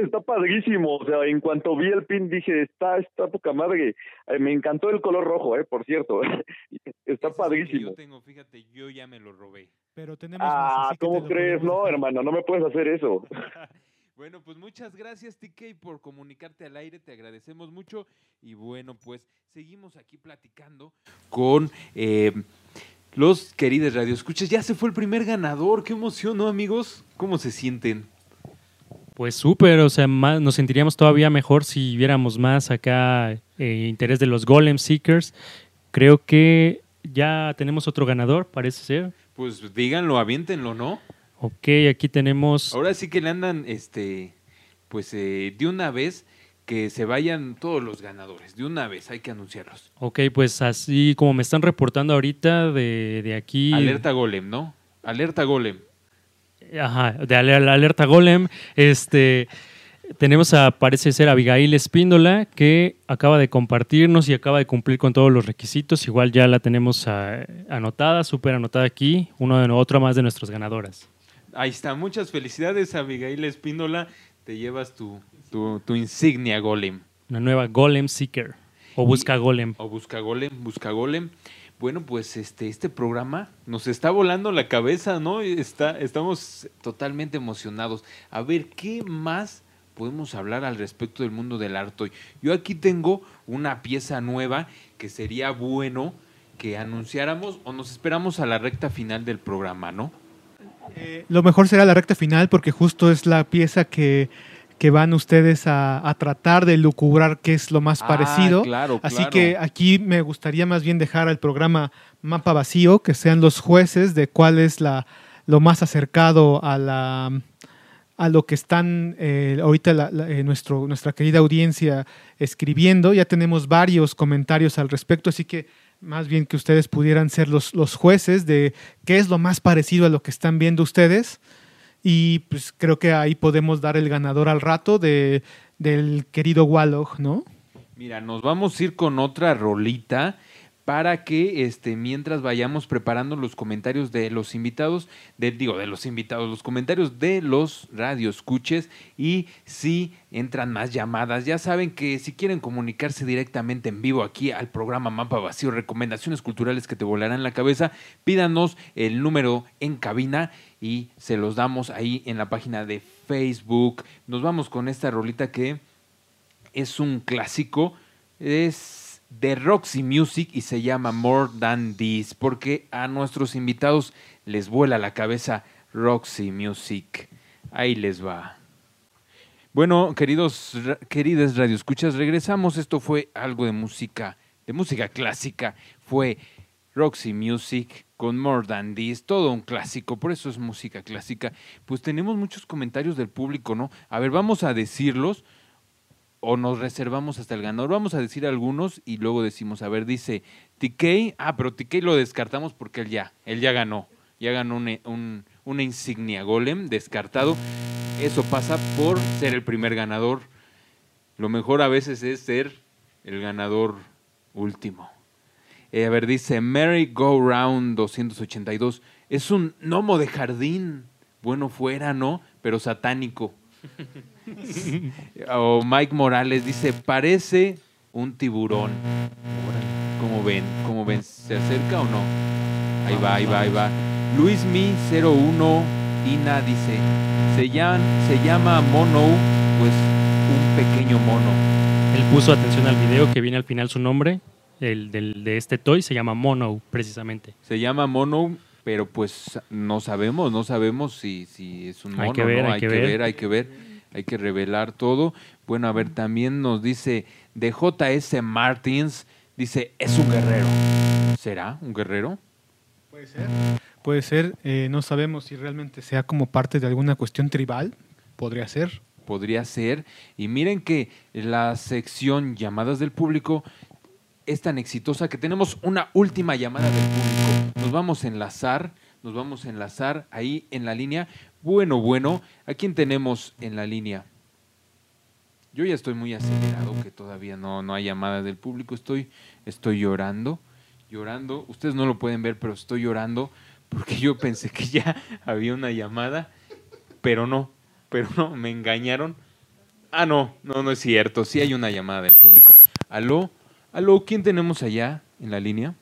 está padrísimo. O sea, en cuanto vi el pin dije, está, está poca madre. Eh, me encantó el color rojo, eh, por cierto. *laughs* está padrísimo. yo tengo, fíjate, yo ya me lo robé. Pero tenemos ah, ¿cómo crees? No, hermano, no me puedes hacer eso. *laughs* bueno, pues muchas gracias, TK, por comunicarte al aire. Te agradecemos mucho. Y bueno, pues seguimos aquí platicando con. Eh, los queridos radioescuchas. Ya se fue el primer ganador. Qué emoción, ¿no, amigos? ¿Cómo se sienten? Pues súper, o sea, nos sentiríamos todavía mejor si viéramos más acá eh, interés de los Golem Seekers. Creo que ya tenemos otro ganador, parece ser. Pues díganlo, aviéntenlo, ¿no? Ok, aquí tenemos. Ahora sí que le andan, este, pues eh, de una vez que se vayan todos los ganadores. De una vez, hay que anunciarlos. Ok, pues así como me están reportando ahorita de, de aquí. Alerta Golem, ¿no? Alerta Golem. Ajá, de Alerta Golem. Este. Tenemos a, parece ser, Abigail Espíndola, que acaba de compartirnos y acaba de cumplir con todos los requisitos. Igual ya la tenemos anotada, súper anotada aquí, uno de otro más de nuestras ganadoras. Ahí está, muchas felicidades, Abigail Espíndola Te llevas tu, tu, tu insignia golem. Una nueva Golem Seeker. O busca Golem. O busca golem, busca golem. Bueno, pues este, este programa nos está volando la cabeza, ¿no? Está, estamos totalmente emocionados. A ver, ¿qué más podemos hablar al respecto del mundo del arte? Yo aquí tengo una pieza nueva que sería bueno que anunciáramos o nos esperamos a la recta final del programa, ¿no? Eh, lo mejor será la recta final porque justo es la pieza que, que van ustedes a, a tratar de lucubrar qué es lo más Ah, parecido. claro, Así claro. que aquí me gustaría más bien dejar al programa mapa vacío, que sean los jueces de cuál es la, lo más acercado a la a lo que están eh, ahorita la- la- eh, nuestro, nuestra querida audiencia escribiendo. Ya tenemos varios comentarios al respecto, así que más bien que ustedes pudieran ser los, los jueces de qué es lo más parecido a lo que están viendo ustedes. Y pues creo que ahí podemos dar el ganador al rato de, del querido Wallog, ¿no? Mira, nos vamos a ir con otra rolita para que este mientras vayamos preparando los comentarios de los invitados, de, digo, de los invitados, los comentarios de los radioescuches y si entran más llamadas, ya saben que si quieren comunicarse directamente en vivo aquí al programa Mapa Vacío, recomendaciones culturales que te volarán la cabeza, pídanos el número en cabina y se los damos ahí en la página de Facebook. Nos vamos con esta rolita que es un clásico, es de Roxy Music y se llama More Than This, porque a nuestros invitados les vuela la cabeza Roxy Music. Ahí les va. Bueno, queridos, queridas radioescuchas, regresamos. Esto fue algo de música, de música clásica. Fue Roxy Music con More Than This, todo un clásico, por eso es música clásica. Pues tenemos muchos comentarios del público, ¿no? A ver, vamos a decirlos o nos reservamos hasta el ganador. Vamos a decir algunos y luego decimos, a ver, dice TK, ah, pero TK lo descartamos porque él ya, él ya ganó, ya ganó un- un- una insignia golem descartado. Eso pasa por ser el primer ganador. Lo mejor a veces es ser el ganador último. Eh, a ver, dice Merry Go Round 282. Es un gnomo de jardín. Bueno, fuera, ¿no? Pero satánico. *laughs* *laughs* o Mike Morales dice, parece un tiburón. ¿Cómo ven? ¿Cómo ven? ¿Se acerca o no? Ahí va, ahí va, ahí va. Luis Mi 01 Ina dice, se llama, se llama Mono, pues un pequeño mono. Él puso atención al video que viene al final su nombre. El del- de este toy se llama Mono, precisamente. Se llama Mono, pero pues no sabemos, no sabemos si, si es un mono. Hay que ver, ¿no? hay que ver. hay que ver, hay que revelar todo. Bueno, a ver, también nos dice de JS Martins, dice, es un guerrero. ¿Será un guerrero? Puede ser. Puede ser, eh, no sabemos si realmente sea como parte de alguna cuestión tribal, podría ser. Podría ser. Y miren que la sección llamadas del público es tan exitosa que tenemos una última llamada del público. Nos vamos a enlazar, nos vamos a enlazar ahí en la línea. Bueno, bueno, ¿a quién tenemos en la línea? Yo ya estoy muy acelerado, que todavía no, no hay llamada del público. Estoy, estoy llorando, llorando. Ustedes no lo pueden ver, pero estoy llorando porque yo pensé que ya *laughs* había una llamada, pero no, pero no, me engañaron. Ah, no, no, no es cierto. Sí hay una llamada del público. Aló, aló, ¿quién tenemos allá en la línea?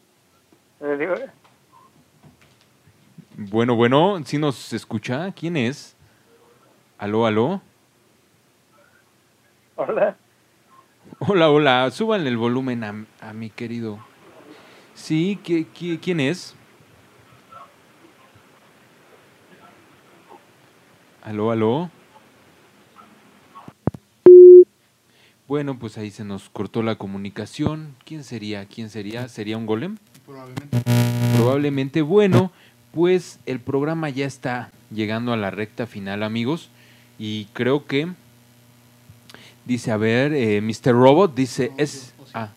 Bueno, bueno, ¿sí nos escucha? ¿Quién es? Aló, aló. Hola, Hola, hola, súbanle el volumen a, a mi querido. Sí, ¿qui- qui- quién es? Aló, aló. Bueno, pues ahí se nos cortó la comunicación. ¿Quién sería? ¿Quién sería? ¿Sería un golem? Probablemente. Probablemente. Bueno, pues el programa ya está llegando a la recta final, amigos. Y creo que dice, a ver, eh, Mr. Robot dice, es... Ah,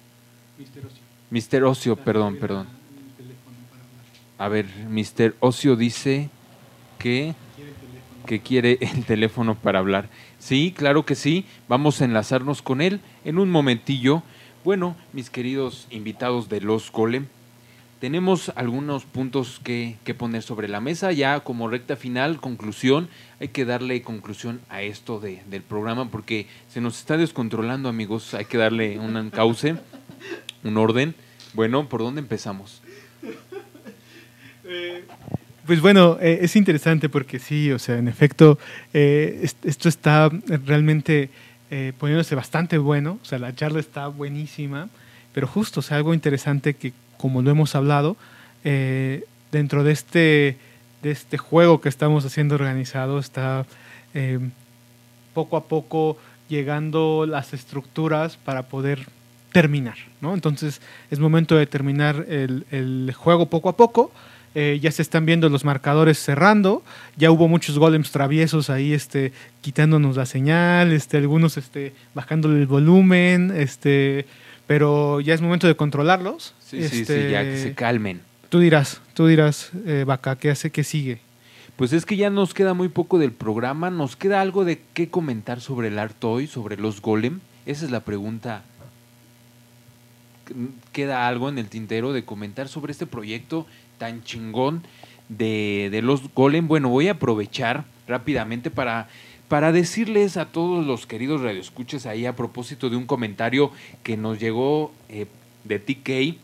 Mr. Ocio, perdón, perdón. A ver, Mr. Ocio dice que, que quiere el teléfono para hablar. Sí, claro que sí. Vamos a enlazarnos con él en un momentillo. Bueno, mis queridos invitados de Los Golem, tenemos algunos puntos que, poner sobre la mesa. Ya como recta final, conclusión, hay que darle conclusión a esto de, del programa porque se nos está descontrolando, amigos. Hay que darle un cauce, un orden. Bueno, ¿por dónde empezamos? Pues bueno, eh, es interesante porque sí, o sea, en efecto, eh, esto está realmente eh, poniéndose bastante bueno, o sea, la charla está buenísima, pero justo, o sea, algo interesante que como lo hemos hablado, eh, dentro de este, de este juego que estamos haciendo organizado está eh, poco a poco llegando las estructuras para poder terminar, ¿no? Entonces es momento de terminar el, el juego poco a poco. Eh, ya se están viendo los marcadores cerrando, ya hubo muchos golems traviesos ahí este, quitándonos la señal, este, algunos este, bajándole el volumen, este, pero ya es momento de controlarlos. Sí, sí, sí, ya que se calmen. Tú dirás, tú dirás, eh, Vaca, ¿qué hace, qué sigue? Pues es que ya nos queda muy poco del programa, nos queda algo de qué comentar sobre el art hoy, sobre los golem. Esa es la pregunta. ¿Queda algo en el tintero de comentar sobre este proyecto tan chingón de, de los golem? Bueno, voy a aprovechar rápidamente para para decirles a todos los queridos radioescuchas ahí a propósito de un comentario que nos llegó eh, de TK,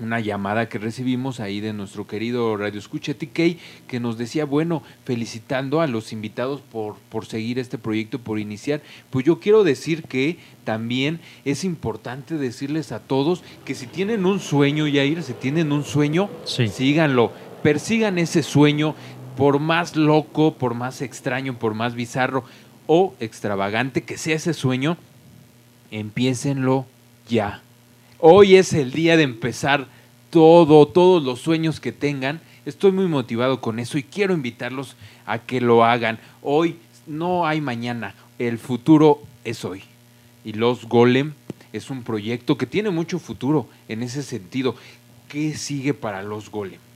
una llamada que recibimos ahí de nuestro querido radioescucha TK, que nos decía, bueno, felicitando a los invitados por, por seguir este proyecto, por iniciar. Pues yo quiero decir que también es importante decirles a todos que si tienen un sueño, Yair, si tienen un sueño, Sí. síganlo, persigan ese sueño, por más loco, por más extraño, por más bizarro o extravagante que sea ese sueño, empiécenlo ya. Hoy es el día de empezar todo, todos los sueños que tengan. Estoy muy motivado con eso y quiero invitarlos a que lo hagan. Hoy no hay mañana, el futuro es hoy. Y Los Golem es un proyecto que tiene mucho futuro en ese sentido. ¿Qué sigue para Los Golem?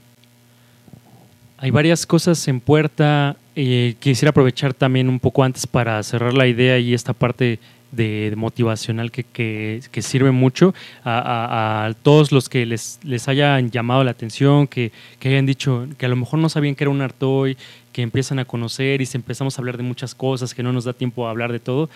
Hay varias cosas en puerta. Eh, quisiera aprovechar también un poco antes para cerrar la idea y esta parte de, de motivacional que, que, que, sirve mucho a, a, a, todos los que les, les hayan llamado la atención, que, que, hayan dicho que a lo mejor no sabían que era un Artoy, que empiezan a conocer y se empezamos a hablar de muchas cosas, que no nos da tiempo a hablar de todo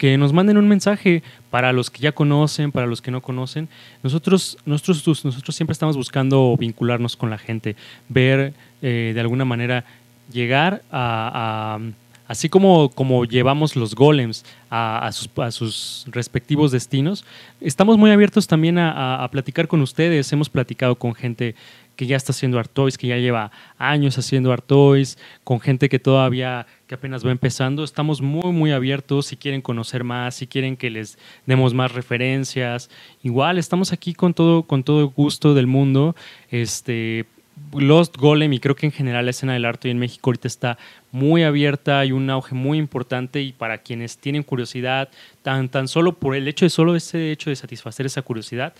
que nos manden un mensaje para los que ya conocen, para los que no conocen. Nosotros, nosotros, nosotros siempre estamos buscando vincularnos con la gente, ver eh, de alguna manera llegar a, así como, como llevamos los golems a, sus, respectivos destinos, estamos muy abiertos también a, a, platicar con ustedes. Hemos platicado con gente que ya está haciendo Artois, que ya lleva años haciendo Artois, con gente que todavía, que apenas va empezando. Estamos muy, muy abiertos si quieren conocer más, si quieren que les demos más referencias. Igual, estamos aquí con todo, con todo gusto del mundo. Este, Lost Golem y creo que en general la escena del arte en México ahorita está muy abierta, hay un auge muy importante y para quienes tienen curiosidad, tan, tan solo por el hecho de solo ese hecho de satisfacer esa curiosidad,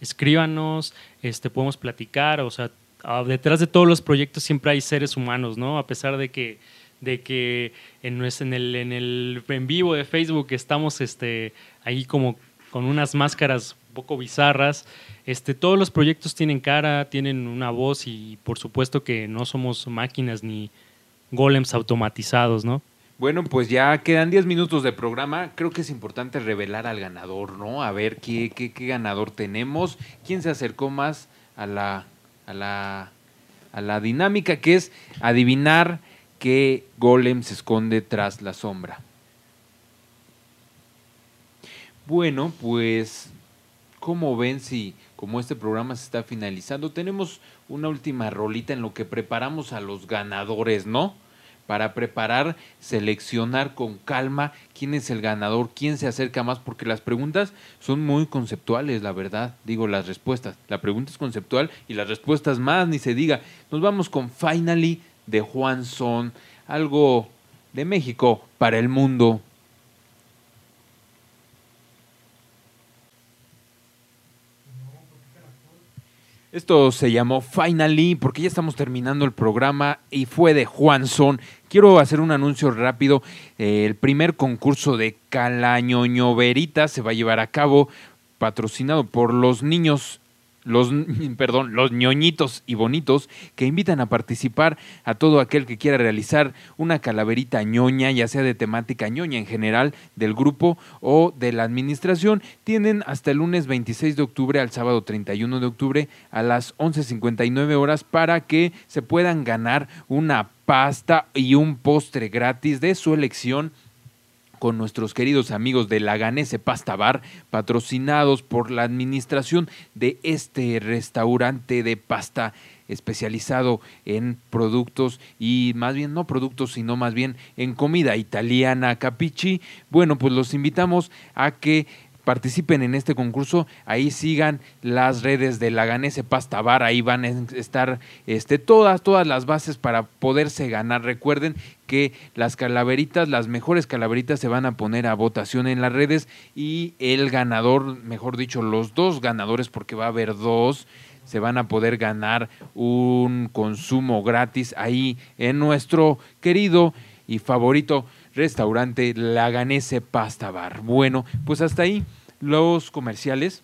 escríbanos, este, podemos platicar, o sea, detrás de todos los proyectos siempre hay seres humanos, ¿no? A pesar de que, de que en, en, el, en el en vivo de Facebook estamos este, ahí como con unas máscaras un poco bizarras, este, todos los proyectos tienen cara, tienen una voz y por supuesto que no somos máquinas ni golems automatizados, ¿no? Bueno, pues ya quedan 10 minutos de programa. Creo que es importante revelar al ganador, ¿no? A ver qué, qué, qué ganador tenemos, quién se acercó más a la, a, la, a la dinámica, que es adivinar qué golem se esconde tras la sombra. Bueno, pues, ¿cómo ven si como este programa se está finalizando, tenemos una última rolita en lo que preparamos a los ganadores, ¿no? Para preparar, seleccionar con calma quién es el ganador, quién se acerca más, porque las preguntas son muy conceptuales, la verdad. Digo, las respuestas. La pregunta es conceptual y las respuestas más, ni se diga. Nos vamos con Finally de Juan Son, algo de México para el mundo. Esto se llamó Finally porque ya estamos terminando el programa y fue de Juan Son. Quiero hacer un anuncio rápido. Eh, el primer concurso de Calañoño Verita se va a llevar a cabo patrocinado por los niños los, *laughs* perdón, los ñoñitos y bonitos que invitan a participar a todo aquel que quiera realizar una calaverita ñoña, ya sea de temática ñoña en general del grupo o de la administración. Tienen hasta el lunes 26 de octubre al sábado 31 de octubre a las 11.59 horas para que se puedan ganar una pasta y un postre gratis de su elección con nuestros queridos amigos de la Ganese Pasta Bar, patrocinados por la administración de este restaurante de pasta especializado en productos y más bien no productos, sino más bien en comida italiana Capichi. Bueno, pues los invitamos a que participen en este concurso, ahí sigan las redes de la Ganese Pasta Bar, ahí van a estar este, todas, todas las bases para poderse ganar. Recuerden que las calaveritas, las mejores calaveritas se van a poner a votación en las redes y el ganador, mejor dicho, los dos ganadores, porque va a haber dos, se van a poder ganar un consumo gratis ahí en nuestro querido y favorito restaurante Laganese Pasta Bar. Bueno, pues hasta ahí los comerciales.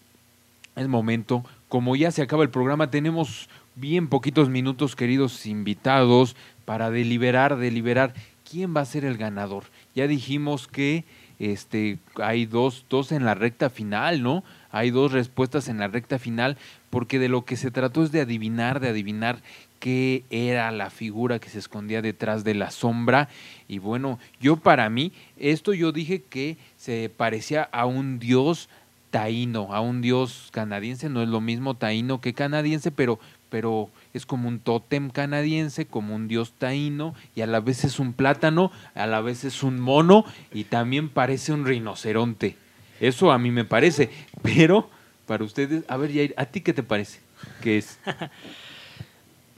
Es momento, como ya se acaba el programa, tenemos bien poquitos minutos, queridos invitados, para deliberar, deliberar quién va a ser el ganador. Ya dijimos que este, hay dos, dos en la recta final, ¿no? Hay dos respuestas en la recta final, porque de lo que se trató es de adivinar, de adivinar qué era la figura que se escondía detrás de la sombra. Y bueno, yo para mí, esto yo dije que se parecía a un dios taíno, a un dios canadiense, no es lo mismo taíno que canadiense, pero, pero es como un tótem canadiense, como un dios taíno, y a la vez es un plátano, a la vez es un mono, y también parece un rinoceronte. Eso a mí me parece, pero para ustedes, a ver, Jair, ¿a ti qué te parece? ¿Qué es? *laughs*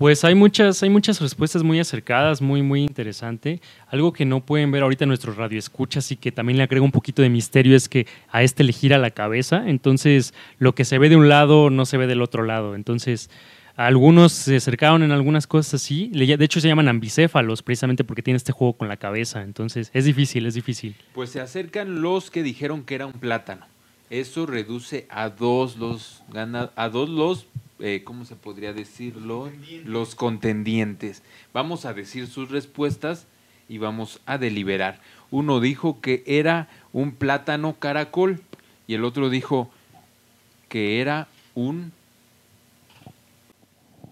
Pues hay muchas, hay muchas respuestas muy acercadas, muy, muy interesante. Algo que no pueden ver ahorita nuestros radioescuchas y que también le agrega un poquito de misterio es que a este le gira la cabeza. Entonces, lo que se ve de un lado no se ve del otro lado. Entonces, algunos se acercaron en algunas cosas así. De hecho, se llaman ambicéfalos precisamente porque tiene este juego con la cabeza. Entonces, es difícil, es difícil. Pues se acercan los que dijeron que era un plátano. Eso reduce a dos los, a dos los eh, ¿cómo se podría decirlo? Los contendientes. Vamos a decir sus respuestas y vamos a deliberar. Uno dijo que era un plátano caracol y el otro dijo que era un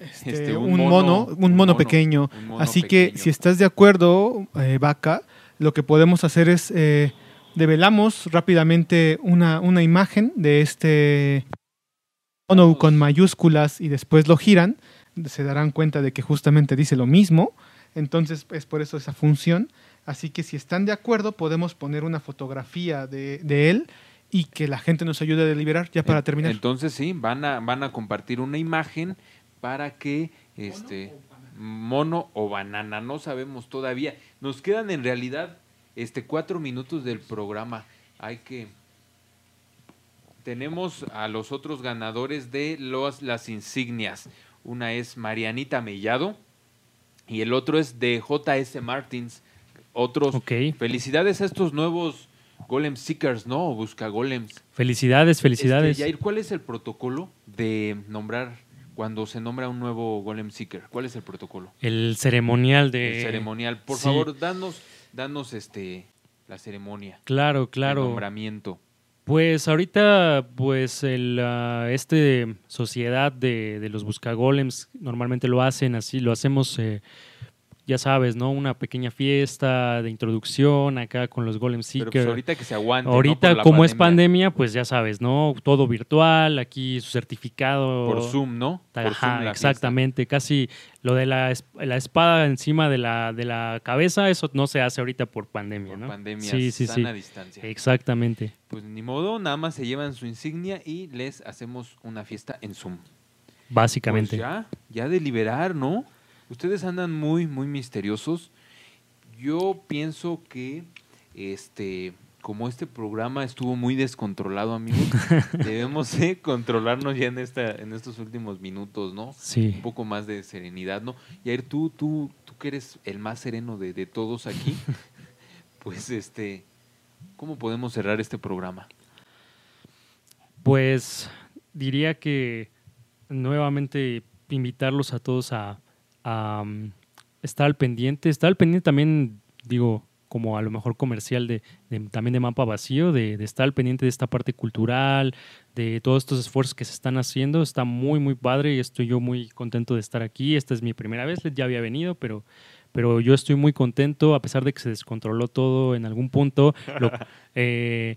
este, este un, mono, un mono pequeño. Así que si estás de acuerdo, eh, Vaca, lo que podemos hacer es eh, develamos rápidamente una, una imagen de este mono con mayúsculas y después lo giran, se darán cuenta de que justamente dice lo mismo. Entonces es por eso esa función. Así que si están de acuerdo, podemos poner una fotografía de, él y que la gente nos ayude a deliberar ya para terminar. Entonces sí, van a, van a compartir una imagen para que este mono o banana, no sabemos todavía. Nos quedan en realidad este cuatro minutos del programa. Hay que tenemos a los otros ganadores de los, las insignias. Una es Marianita Mellado y el otro es de JS Martins. Otros. Felicidades a estos nuevos Golem Seekers, ¿no? busca Golems. Felicidades, felicidades. Este, ¿cuál es el protocolo de nombrar cuando se nombra un nuevo Golem Seeker? ¿Cuál es el protocolo? El ceremonial de. El ceremonial. Por favor, danos, danos este la ceremonia. Claro, claro. El nombramiento. Pues ahorita, pues el, uh, este sociedad de, de los buscagolems normalmente lo hacen así, lo hacemos eh, ya sabes, ¿no? Una pequeña fiesta de introducción acá con los Golem Seekers. Pero pues ahorita que se aguante. Ahorita, como es pandemia, pues ya sabes, ¿no? Todo virtual, aquí su certificado. Por Zoom, ¿no? Ajá, exactamente. Casi lo de la, la, espada encima de la, de la cabeza, eso no se hace ahorita por pandemia, por ¿no? pandemia, sí, sí, sí. distancia. Exactamente. Pues ni modo, nada más se llevan su insignia y les hacemos una fiesta en Zoom. Básicamente. Pues ya, ya de liberar, ¿no? Ustedes andan muy, muy misteriosos. Yo pienso que este, como este programa estuvo muy descontrolado, amigos, *laughs* debemos controlarnos ya en esta, en estos últimos minutos, ¿no? Sí. Un poco más de serenidad, ¿no? Y Ayer, tú, tú, tú que eres el más sereno de, de todos aquí, *laughs* pues este, ¿cómo podemos cerrar este programa? Pues diría que nuevamente invitarlos a todos a, a, um, estar al pendiente. Estar al pendiente también, digo, como a lo mejor comercial de, de- también de mapa vacío, de, de estar al pendiente de esta parte cultural, de todos estos esfuerzos que se están haciendo. Está muy, muy padre y estoy yo muy contento de estar aquí. Esta es mi primera vez, ya había venido, pero, pero yo estoy muy contento, a pesar de que se descontroló todo en algún punto. Lo- *laughs* eh,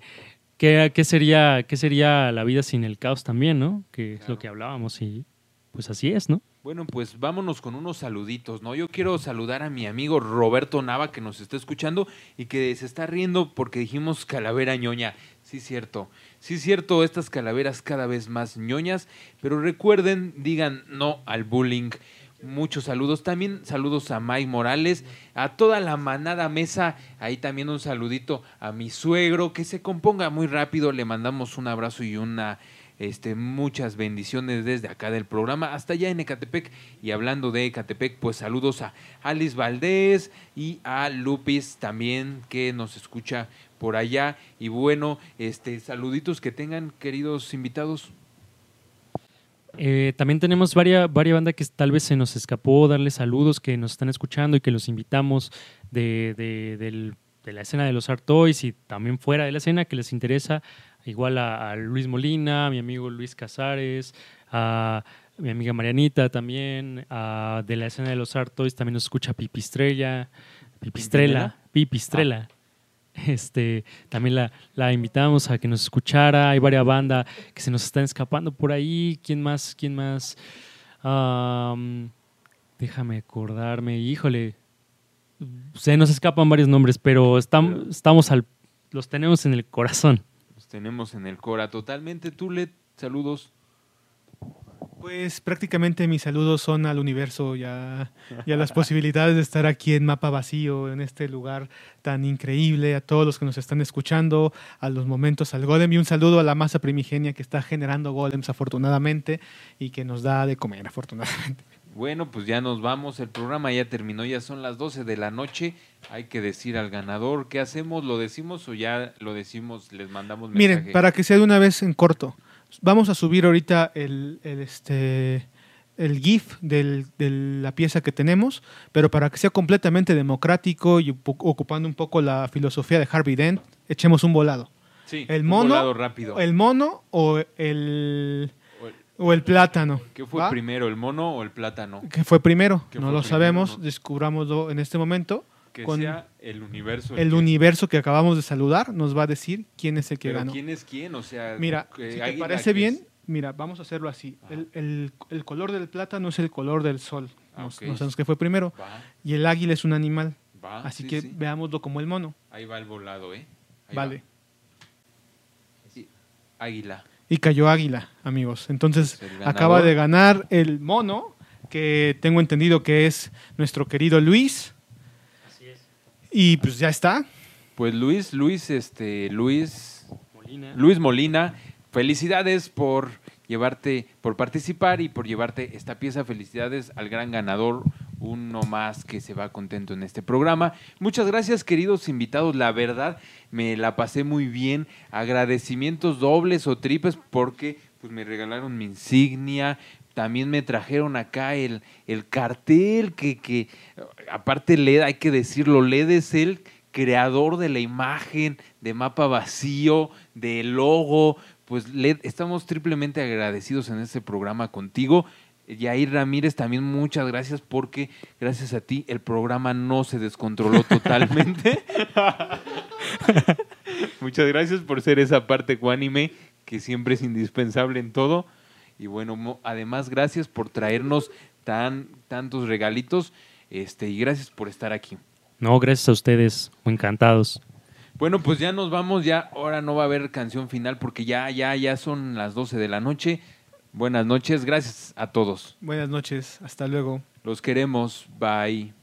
¿qué, qué sería, ¿Qué sería la vida sin el caos también, no? Que es lo que hablábamos y pues así es, ¿no? Bueno, pues vámonos con unos saluditos, ¿no? Yo quiero saludar a mi amigo Roberto Nava que nos está escuchando y que se está riendo porque dijimos calavera ñoña. Sí, cierto. Sí, cierto, estas calaveras cada vez más ñoñas, pero recuerden, digan no al bullying. Muchos saludos. También saludos a Mike Morales, a toda la manada mesa. Ahí también un saludito a mi suegro, que se componga muy rápido. Le mandamos un abrazo y una este, muchas bendiciones desde acá del programa hasta allá en Ecatepec. Y hablando de Ecatepec, pues saludos a Alice Valdés y a Lupis también que nos escucha por allá. Y bueno, este, saluditos que tengan, queridos invitados. Eh, también tenemos varias, varias bandas que tal vez se nos escapó darle saludos, que nos están escuchando y que los invitamos de, de- de la escena de los Art Toys y también fuera de la escena que les interesa. Igual a, a Luis Molina, a mi amigo Luis Casares, a mi amiga Marianita también, a- de la escena de los Art Toys también nos escucha Pipistrella, Pipistrela, Pipistrela. Este, también la, la invitamos a que nos escuchara. Hay varias bandas que se nos están escapando por ahí. ¿Quién más? ¿Quién más? Am, déjame acordarme. Híjole. Se nos escapan varios nombres, pero estam- estamos al, los tenemos en el corazón. Tenemos en el Cora totalmente. Tú le saludos. Pues prácticamente mis saludos son al universo y a las posibilidades de estar aquí en Mapa Vacío, en este lugar tan increíble, a todos los que nos están escuchando, a los momentos al golem y un saludo a la masa primigenia que está generando golems afortunadamente y que nos da de comer afortunadamente. Bueno, pues ya nos vamos. El programa ya terminó. Ya son las 12 de la noche. Hay que decir al ganador qué hacemos. ¿Lo decimos o ya lo decimos? Les mandamos mensaje. Miren, para que sea de una vez en corto, vamos a subir ahorita el, el, este, el GIF del- de la pieza que tenemos, pero para que sea completamente democrático y ocu- ocupando un poco la filosofía de Harvey Dent, echemos un volado. Sí, el un mono, volado rápido. ¿El mono o el, O el- plátano? ¿Qué fue ¿Va? primero, el mono o el plátano? ¿Qué fue primero? ¿Qué no fue lo primero? sabemos, No. descubrámoslo en este momento. Que con sea el universo. el que- universo que acabamos de saludar nos va a decir quién es el que Pero ganó. ¿quién es quién? O sea, Mira, si te parece bien, es- mira, vamos a hacerlo así. Ajá. El, el- el color del plátano es el color del sol. Ah, No, ok. no sabemos qué fue primero. Va, Y el águila es un animal. va. así sí, que sí. veámoslo como el mono. Ahí va el volado, ¿eh? Ahí vale. va. Sí, Águila. Y cayó águila, amigos. Entonces, acaba de ganar el mono, que tengo entendido que es nuestro querido Luis. Así es. Y pues ya está. Pues Luis, Luis, este, Luis, Molina. Luis Molina, felicidades por llevarte, por participar y por llevarte esta pieza. Felicidades al gran ganador, uno más que se va contento en este programa. Muchas gracias, queridos invitados. La verdad, me la pasé muy bien. Agradecimientos dobles o triples porque pues me regalaron mi insignia. También me trajeron acá el, el cartel que, que, aparte LED, hay que decirlo, LED es el creador de la imagen, de mapa vacío, del logo. Pues LED, estamos triplemente agradecidos en este programa contigo. Yair Ramírez, también muchas gracias porque gracias a ti el programa no se descontroló totalmente. *laughs* muchas gracias por ser esa parte ecuánime que siempre es indispensable en todo. Y bueno, además gracias por traernos tan, tantos regalitos este, y gracias por estar aquí. No, gracias a ustedes. Encantados. Bueno, pues ya nos vamos, ya ahora no va a haber canción final porque ya, ya, ya son las 12 de la noche. Buenas noches, gracias a todos. Buenas noches. Hasta luego. Los queremos, bye.